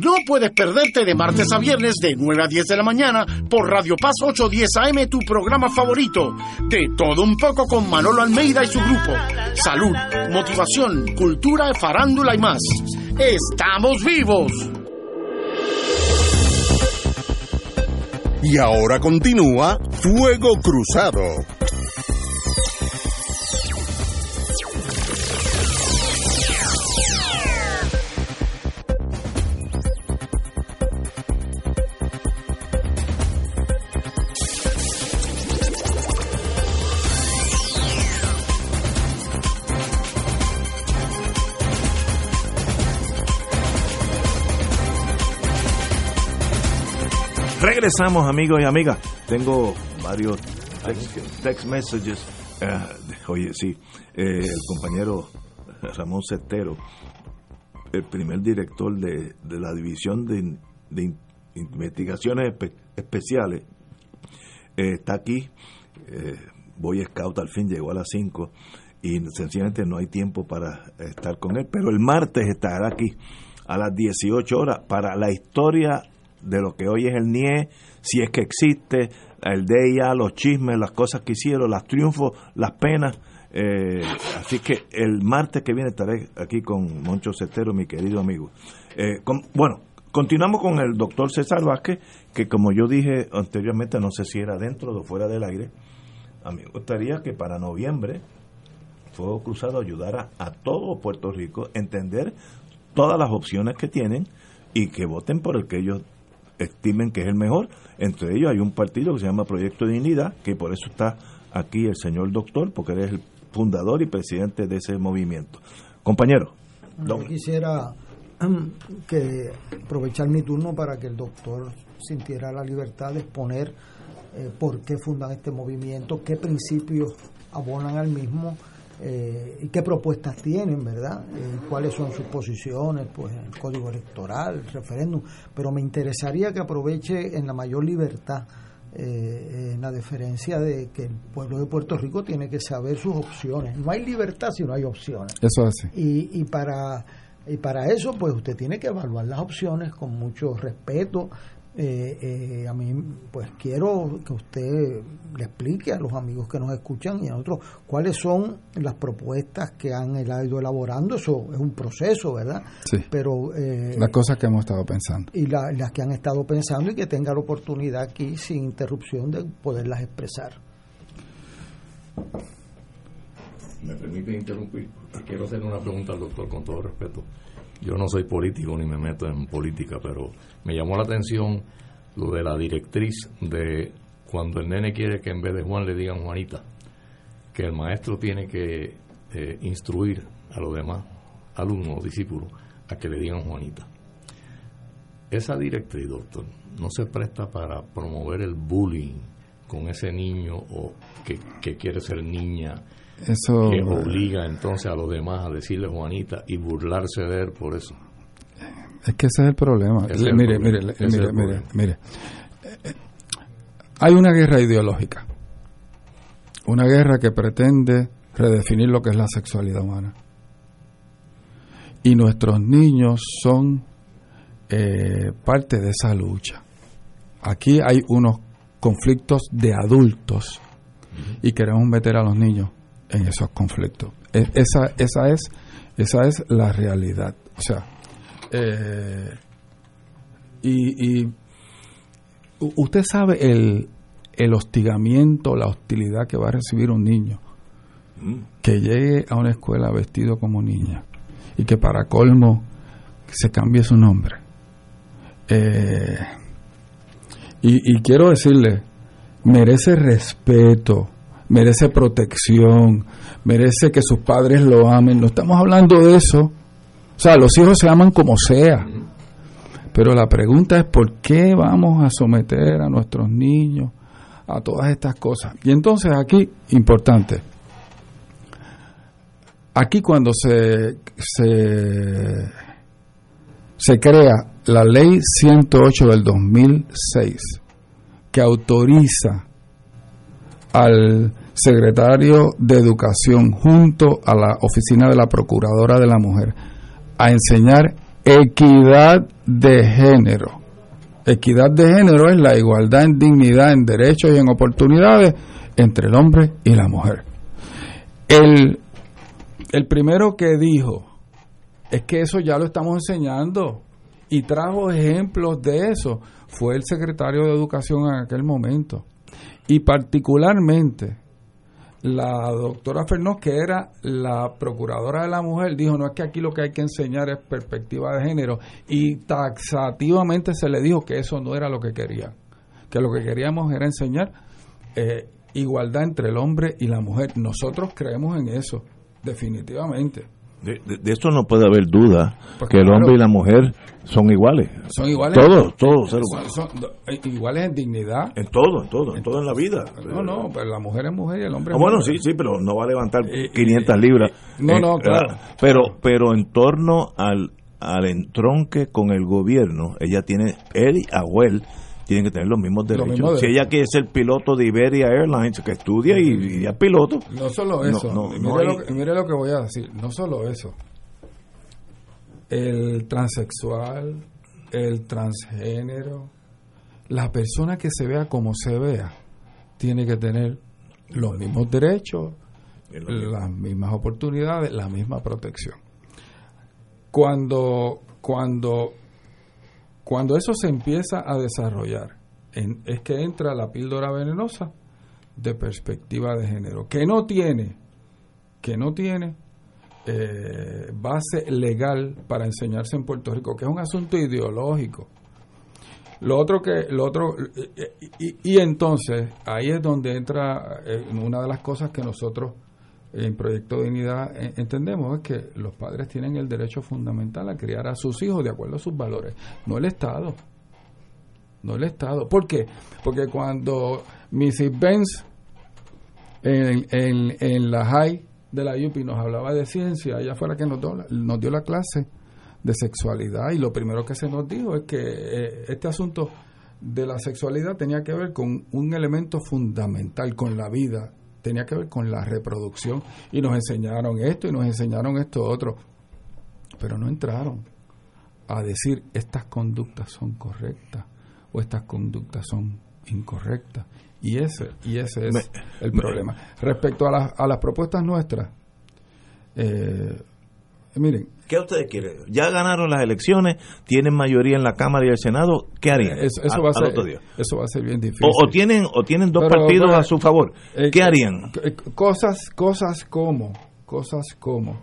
No puedes perderte de martes a viernes de 9 a 10 de la mañana por Radio Paz 810 AM, tu programa favorito. De todo un poco con Manolo Almeida y su grupo. Salud, motivación, cultura, farándula y más. ¡Estamos vivos! Y ahora continúa Fuego Cruzado. Regresamos, amigos y amigas. Tengo varios text, messages. Eh, oye, sí, eh, el compañero Ramón Cestero, el primer director de, la División de, Investigaciones Especiales, eh, está aquí. Voy Scout al fin llegó a las 5 y sencillamente no hay tiempo para estar con él, pero el martes estará aquí a las 18 horas para la historia de lo que hoy es el NIE, si es que existe, el DIA, los chismes, las cosas que hicieron, los triunfos, las penas. Eh, así que el martes que viene estaré aquí con Moncho Cetero, mi querido amigo. Eh, bueno, continuamos con el doctor César Vázquez, que como yo dije anteriormente, no sé si era dentro o fuera del aire, a mí me gustaría que para noviembre Fuego Cruzado ayudara a todo Puerto Rico a entender todas las opciones que tienen y que voten por el que ellos estimen que es el mejor. Entre ellos hay un partido que se llama Proyecto de Dignidad, que por eso está aquí el señor doctor, porque él es el fundador y presidente de ese movimiento. Compañero. Yo quisiera que aprovechar mi turno para que el doctor sintiera la libertad de exponer eh, por qué fundan este movimiento, qué principios abonan al mismo eh, y qué propuestas tienen, ¿verdad? Eh, cuáles son sus posiciones, pues el código electoral, el referéndum, pero me interesaría que aproveche en la mayor libertad, eh, en la diferencia de que el pueblo de Puerto Rico tiene que saber sus opciones. No hay libertad si no hay opciones. Eso es así. Y, y para y para eso, pues usted tiene que evaluar las opciones con mucho respeto eh, eh, a mí, pues quiero que usted le explique a los amigos que nos escuchan y a otros cuáles son las propuestas que han ido elaborando. Eso es un proceso, ¿verdad? Sí. Pero, eh, las cosas que hemos estado pensando. Y las que han estado pensando y que tenga la oportunidad aquí, sin interrupción, de poderlas expresar. Me permite interrumpir, quiero hacer una pregunta al doctor con todo respeto. Yo no soy político ni me meto en política, pero me llamó la atención lo de la directriz de cuando el nene quiere que en vez de Juan le digan Juanita, que el maestro tiene que eh, instruir a los demás alumnos o discípulos a que le digan Juanita. Esa directriz, doctor, no se presta para promover el bullying con ese niño o que, que quiere ser niña eso, que obliga entonces a los demás a decirle Juanita y burlarse de él por eso. Es que ese es el problema. mire, mire, mire, mire, mire. Hay una guerra ideológica. Una guerra que pretende redefinir lo que es la sexualidad humana. Y nuestros niños son eh, parte de esa lucha. Aquí hay unos conflictos de adultos y queremos meter a los niños en esos conflictos. E, esa, esa, es, esa es la realidad. O sea, eh, y, usted sabe el, el hostigamiento, la hostilidad que va a recibir un niño que llegue a una escuela vestido como niña y que para colmo se cambie su nombre. Eh, y, y quiero decirle, merece respeto, merece protección, merece que sus padres lo amen. No estamos hablando de eso. O sea, los hijos se aman como sea. Pero la pregunta es por qué vamos a someter a nuestros niños a todas estas cosas. Y entonces aquí, importante, aquí cuando se, se, se crea la ley 108 del 2006, que autoriza al secretario de Educación junto a la oficina de la Procuradora de la Mujer a enseñar equidad de género. Equidad de género es la igualdad en dignidad, en derechos y en oportunidades entre el hombre y la mujer. El, el primero que dijo es que eso ya lo estamos enseñando y trajo ejemplos de eso fue el secretario de Educación en aquel momento. Y particularmente la doctora Fernós, que era la procuradora de la mujer, dijo, no es que aquí lo que hay que enseñar es perspectiva de género, y taxativamente se le dijo que eso no era lo que querían, que lo que queríamos era enseñar eh, igualdad entre el hombre y la mujer. Nosotros creemos en eso, definitivamente. De, de, eso no puede haber duda, que el hombre y la mujer son iguales. Son iguales. Todos, todos seres humanos. Son, eh, iguales en dignidad. En todo, en todo, en todo en la vida. No, no, pero la mujer es mujer y el hombre es oh, bueno, mujer. sí, sí, pero no va a levantar 500 libras. No, no, claro. Pero, pero en torno al, al entronque con el gobierno, ella tiene, él y Abuel tienen que tener los mismos derechos. Lo mismo si ella quiere ser piloto de Iberia Airlines, que estudia y, y es piloto. No solo eso, No, no, mire, no hay- lo, que- mire lo que voy a decir, no solo eso. El transexual, el transgénero, la persona que se vea como se vea, tiene que tener los mismos derechos, las mismas oportunidades, la misma protección. Cuando, cuando, cuando eso se empieza a desarrollar, es que entra la píldora venenosa de perspectiva de género, que no tiene, que no tiene eh, base legal para enseñarse en Puerto Rico, que es un asunto ideológico. Lo otro que, lo otro, y, y- y entonces ahí es donde entra eh, una de las cosas que nosotros en Proyecto Dignidad eh, entendemos es que los padres tienen el derecho fundamental a criar a sus hijos de acuerdo a sus valores, no el Estado. No el Estado. ¿Por qué? Porque cuando Mrs. Benz en, en, en la high de la UPI nos hablaba de ciencia, ella fue la que nos dio, la- nos dio la clase de sexualidad y lo primero que se nos dijo es que eh, este asunto de la sexualidad tenía que ver con un elemento fundamental, con la vida, tenía que ver con la reproducción y nos enseñaron esto y nos enseñaron esto otro, pero no entraron a decir estas conductas son correctas o estas conductas son incorrectas. Y ese, y ese es Me- el me- problema. Respecto a, las- a las propuestas nuestras, eh, miren, ¿Qué ustedes quieren? Ya ganaron las elecciones, tienen mayoría en la Cámara y el Senado, ¿qué harían? eso, va a ser, otro día? eso va a ser bien difícil. O, o tienen o tienen dos Pero, partidos a su favor. eh, ¿Qué eh, harían? eh, Cosas, cosas como, cosas como,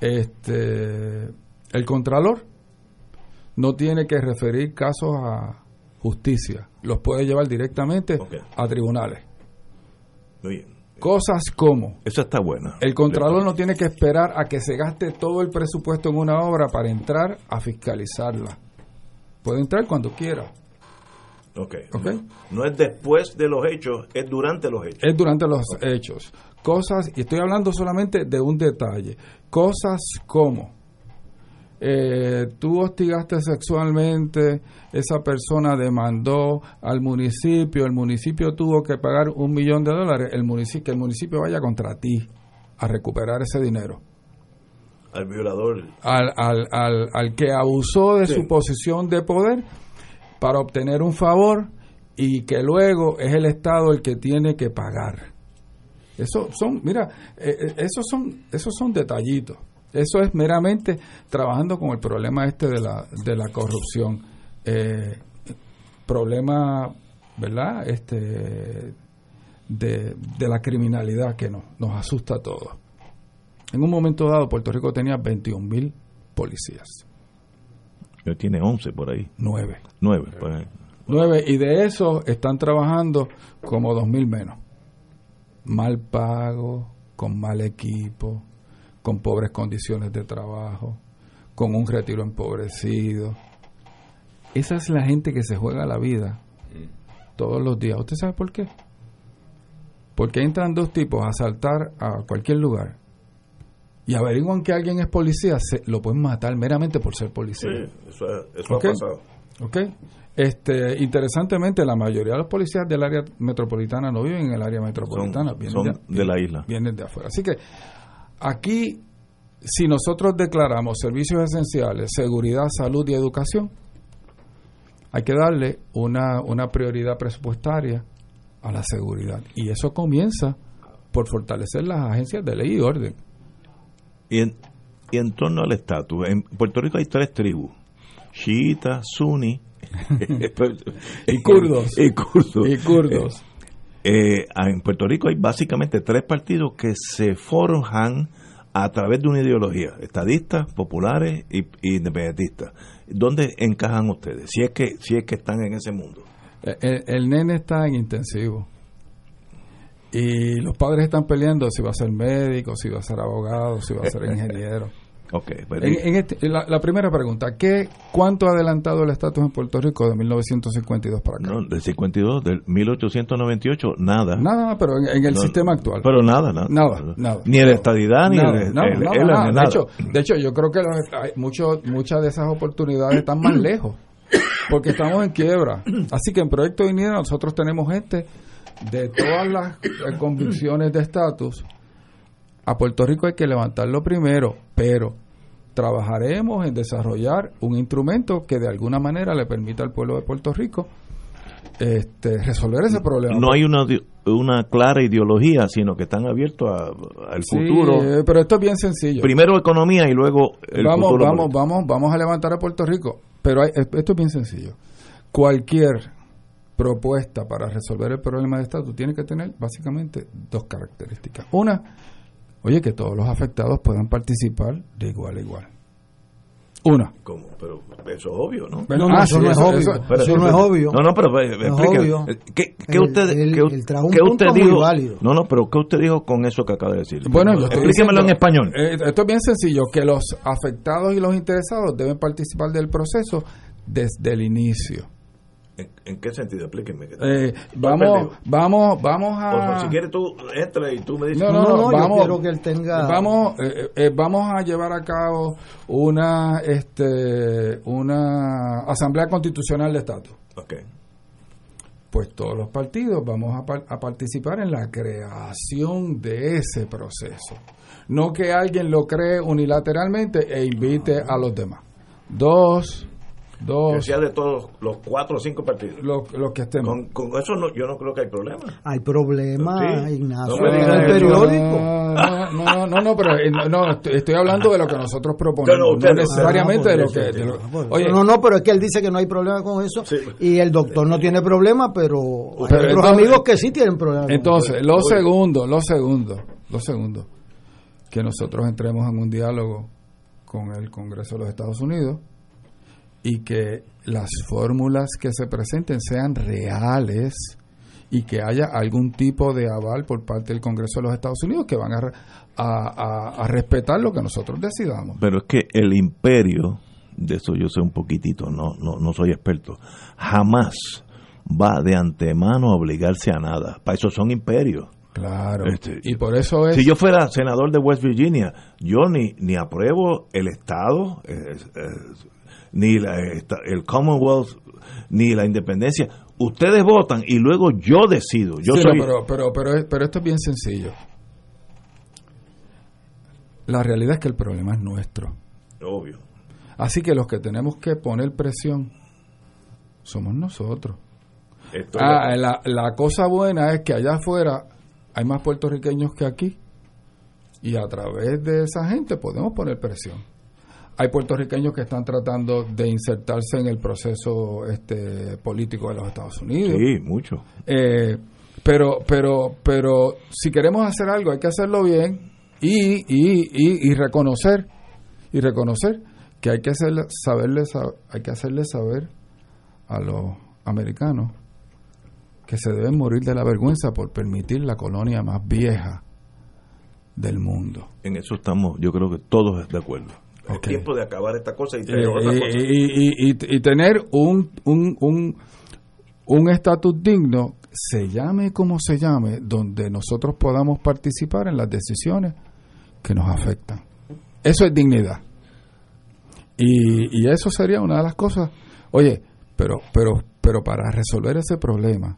este, el Contralor no tiene que referir casos a justicia, los puede llevar directamente a tribunales. Muy bien. Cosas como, Esa está buena. el Contralor no tiene que esperar a que se gaste todo el presupuesto en una obra para entrar a fiscalizarla. Puede entrar cuando quiera. Ok. Ok. No, no es después de los hechos, es durante los hechos. Es durante los hechos. Cosas, y estoy hablando solamente de un detalle, cosas como eh, tú hostigaste sexualmente, esa persona demandó al municipio, el municipio tuvo que pagar un millón de dólares, el municipio, que el municipio vaya contra ti a recuperar ese dinero. Al violador. Al, al, al, al que abusó de Sí. su posición de poder para obtener un favor y que luego es el Estado el que tiene que pagar. Eso son, mira, eh, eh, esos son, esos son detallitos. Eso es meramente trabajando con el problema este de la, de la corrupción. Eh, problema, ¿verdad? Este, de, de la criminalidad que nos, nos asusta a todos. En un momento dado, Puerto Rico tenía 21 mil policías. Tiene 11 por ahí. 9. 9, por ahí. 9, y de eso están trabajando como 2.000 menos. Mal pago, con mal equipo, con pobres condiciones de trabajo, con un retiro empobrecido. Esa es la gente que se juega la vida todos los días. ¿Usted sabe por qué? Porque entran dos tipos a asaltar a cualquier lugar y averiguan que alguien es policía, se, lo pueden matar meramente por ser policía. Sí, eso, ha pasado. ¿Ok? Este, interesantemente, la mayoría de los policías del área metropolitana no viven en el área metropolitana, vienen de, la isla. Vienen de afuera. Así que aquí, si nosotros declaramos servicios esenciales, seguridad, salud y educación, hay que darle una, una prioridad presupuestaria a la seguridad. Y eso comienza por fortalecer las agencias de ley y orden. Y en, y en torno al estatus, en Puerto Rico hay tres tribus, chiitas, sunni y kurdos. Y kurdos. Y kurdos. Eh, en Puerto Rico hay básicamente tres partidos que se forjan a través de una ideología, estadistas, populares y, independentistas. ¿Dónde encajan ustedes? Si es que si es que están en ese mundo. El, el, nene está en intensivo. Y los padres están peleando si va a ser médico, si va a ser abogado, si va a ser ingeniero. Okay, pues, en, este, la, primera pregunta, ¿qué, ¿cuánto ha adelantado el estatus en Puerto Rico de 1952 para acá? No, del 52, del 1898, nada. Nada, pero en, el sistema actual. Pero nada, nada. Nada, nada. Ni la estadidad, ni el, De, hecho, de hecho, yo creo que hay mucho, muchas de esas oportunidades están más lejos, porque estamos en quiebra. Así que en Proyecto de nosotros tenemos gente de todas las eh, convicciones de estatus a Puerto Rico hay que levantarlo primero, pero trabajaremos en desarrollar un instrumento que de alguna manera le permita al pueblo de Puerto Rico este, resolver ese problema. No hay una, una clara ideología, sino que están abiertos al futuro. Pero esto es bien sencillo. Primero economía y luego el vamos, futuro. Vamos, vamos, vamos a levantar a Puerto Rico. Pero esto es bien sencillo. Cualquier propuesta para resolver el problema de estatus tiene que tener básicamente dos características. Una, Oye, que todos los afectados puedan participar de igual a igual. Una. ¿Cómo? Pero eso es obvio, ¿no? no, eso, no es obvio. Eso, no es obvio. No, no, pero eh, explique. ¿Qué, qué usted, el, qué, el, qué usted dijo? Válido. No, no, pero ¿qué usted dijo con eso que acaba de decir? Bueno, yo Explíquemelo en español. Eh, esto es bien sencillo, que los afectados y los interesados deben participar del proceso desde el inicio. ¿En, qué sentido? Explíqueme. Eh, vamos, vamos, vamos a. si quieres tú entra y tú me dices. No, no, no, vamos, yo quiero que él tenga. Vamos, eh, eh, vamos a llevar a cabo una, este, una asamblea constitucional de estatus. Okay. Pues todos los partidos vamos a, a participar en la creación de ese proceso. No que alguien lo cree unilateralmente e invite a los demás. Dos, dos. Que de todos los cuatro o cinco partidos. Los, que estemos. Con, con eso no, yo no creo que hay problema. Hay problema, Ignacio. No el periódico. No, no, no, pero eh, no, estoy hablando de lo que nosotros proponemos. No, necesariamente de lo que. oye, no, no, pero es que él dice que no hay problema con eso. Y el doctor no tiene problema, pero, hay otros amigos que sí tienen problemas. Entonces, lo segundo, lo segundo, lo segundo, que nosotros entremos en un diálogo con el Congreso de los Estados Unidos y que las fórmulas que se presenten sean reales y que haya algún tipo de aval por parte del Congreso de los Estados Unidos que van a, a, respetar lo que nosotros decidamos. Pero es que el imperio, de eso yo sé un poquitito, no, no, no soy experto, jamás va de antemano a obligarse a nada. Para eso son imperios. Claro. Este, y por eso es. Si yo fuera senador de West Virginia, yo ni, ni apruebo el Estado, ni la, el Commonwealth, ni la independencia. Ustedes votan y luego yo decido. Yo soy... pero, pero, pero, pero esto es bien sencillo. La realidad es que el problema es nuestro. Obvio. Así que los que tenemos que poner presión somos nosotros. Ah, la, la cosa buena es que allá afuera hay más puertorriqueños que aquí y a través de esa gente podemos poner presión hay puertorriqueños que están tratando de insertarse en el proceso este político de los Estados Unidos. Sí, mucho. Eh, pero, pero, pero si queremos hacer algo hay que hacerlo bien y, y, y, reconocer y reconocer que hay que hacerle, saberle, hay que hacerle saber a los americanos que se deben morir de la vergüenza por permitir la colonia más vieja del mundo. En eso estamos, yo creo que todos de acuerdo. Es tiempo de acabar esta cosa y tener eh, Y, tener un un un estatus digno, se llame como se llame, donde nosotros podamos participar en las decisiones que nos afectan. Eso es dignidad. Y, y eso sería una de las cosas. Oye, pero, pero, pero para resolver ese problema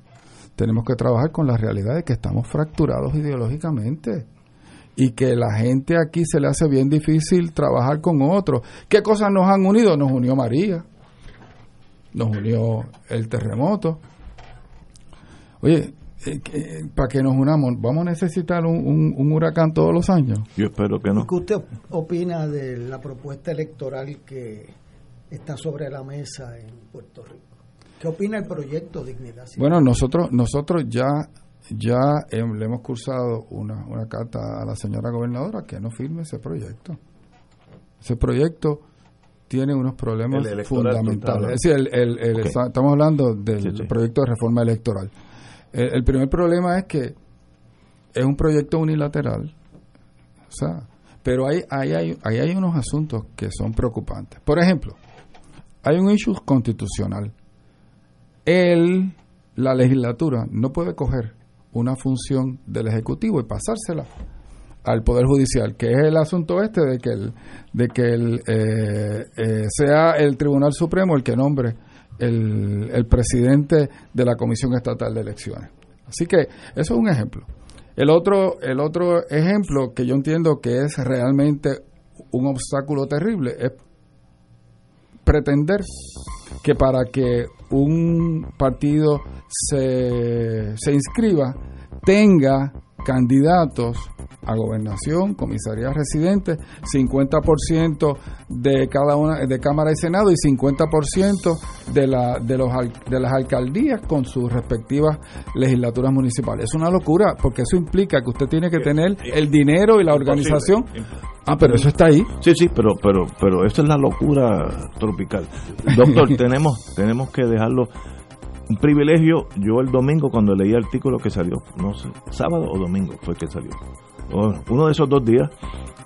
tenemos que trabajar con la realidad de que estamos fracturados ideológicamente y que la gente aquí se le hace bien difícil trabajar con otros. ¿Qué cosas nos han unido? Nos unió María, nos unió el terremoto. Oye, eh, para que nos unamos, ¿vamos a necesitar un, un, huracán todos los años? Yo espero que no. ¿Qué usted opina de la propuesta electoral que está sobre la mesa en Puerto Rico? ¿Qué opina el proyecto Dignidad? Bueno, nosotros nosotros ya ya le hemos cursado una, una carta a la señora gobernadora que no firme ese proyecto. Ese proyecto tiene unos problemas fundamentales. Es decir, el, estamos hablando del proyecto de reforma electoral. El, primer problema es que es un proyecto unilateral, o sea, pero hay, hay, hay, hay unos asuntos que son preocupantes. Por ejemplo, hay un issue constitucional. El, la legislatura no puede coger una función del Ejecutivo y pasársela al Poder Judicial, que es el asunto este de que de que el, eh, eh, sea el Tribunal Supremo el que nombre el, el presidente de la Comisión Estatal de Elecciones. Así que eso es un ejemplo. El otro, el otro ejemplo que yo entiendo que es realmente un obstáculo terrible es pretender que para que un partido se, se inscriba tenga candidatos a gobernación, comisaría residente, 50% de cada una de Cámara y Senado y 50% de la de los de las alcaldías con sus respectivas legislaturas municipales. Es una locura porque eso implica que usted tiene que tener el dinero y la organización. Ah, pero eso está ahí. Sí, sí, pero pero pero eso es la locura tropical. Doctor, tenemos tenemos que dejarlo un privilegio. Yo el domingo cuando leí el artículo que salió, no sé, sábado o domingo fue que salió. Uno de esos dos días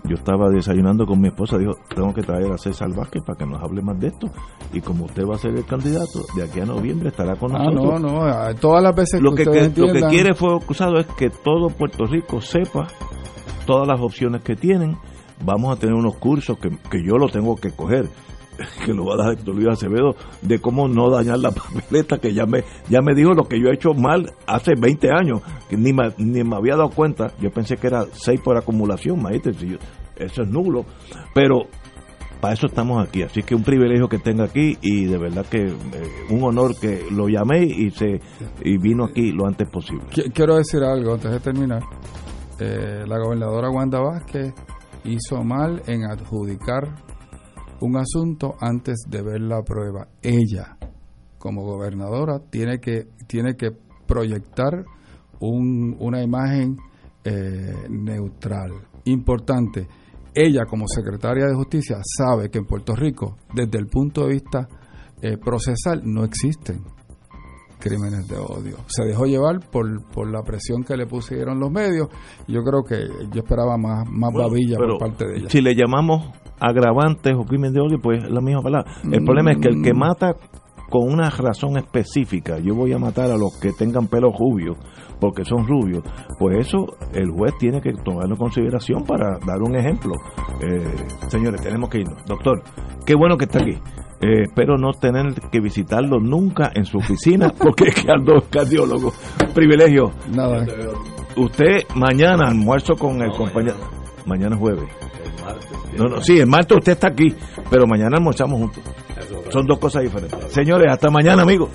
yo estaba desayunando con mi esposa, dijo, tengo que traer a César Vázquez para que nos hable más de esto. Y como usted va a ser el candidato, de aquí a noviembre estará con ah, nosotros. no, no, todas las veces lo que, que, lo que quiere fue acusado es que todo Puerto Rico sepa todas las opciones que tienen. Vamos a tener unos cursos que, que yo lo tengo que coger que lo va a dar Héctor Luis Acevedo, de cómo no dañar la papeleta, que ya me, ya me dijo lo que yo he hecho mal hace 20 años, que ni me, ni me había dado cuenta, yo pensé que era 6 por acumulación, maestro, eso es nulo, pero para eso estamos aquí, así que un privilegio que tenga aquí y de verdad que eh, un honor que lo llamé y se y vino aquí lo antes posible. Quiero decir algo antes de terminar. Eh, la gobernadora Wanda Vázquez hizo mal en adjudicar un asunto antes de ver la prueba. Ella, como gobernadora, tiene que, tiene que proyectar un, una imagen eh, neutral. Importante, ella como secretaria de justicia sabe que en Puerto Rico, desde el punto de vista eh, procesal, no existen crímenes de odio. Se dejó llevar por, por la presión que le pusieron los medios. Yo creo que yo esperaba más, más babilla por parte de ella. Si le llamamos agravantes o crímenes de odio, pues la misma palabra. El problema es que el que mm. mata con una razón específica, yo voy a matar a los que tengan pelo rubio, porque son rubios, pues eso el juez tiene que tomarlo en consideración para dar un ejemplo. Eh, señores, tenemos que irnos. Doctor, qué bueno que está aquí. Eh, espero no tener que visitarlo nunca en su oficina porque es que ando cardiólogo. Privilegio. Nada. Usted mañana almuerzo con el compañero. Mañana jueves. No, no, sí, el martes usted está aquí, pero mañana almorzamos juntos. Son dos cosas diferentes. Señores, hasta mañana, amigos.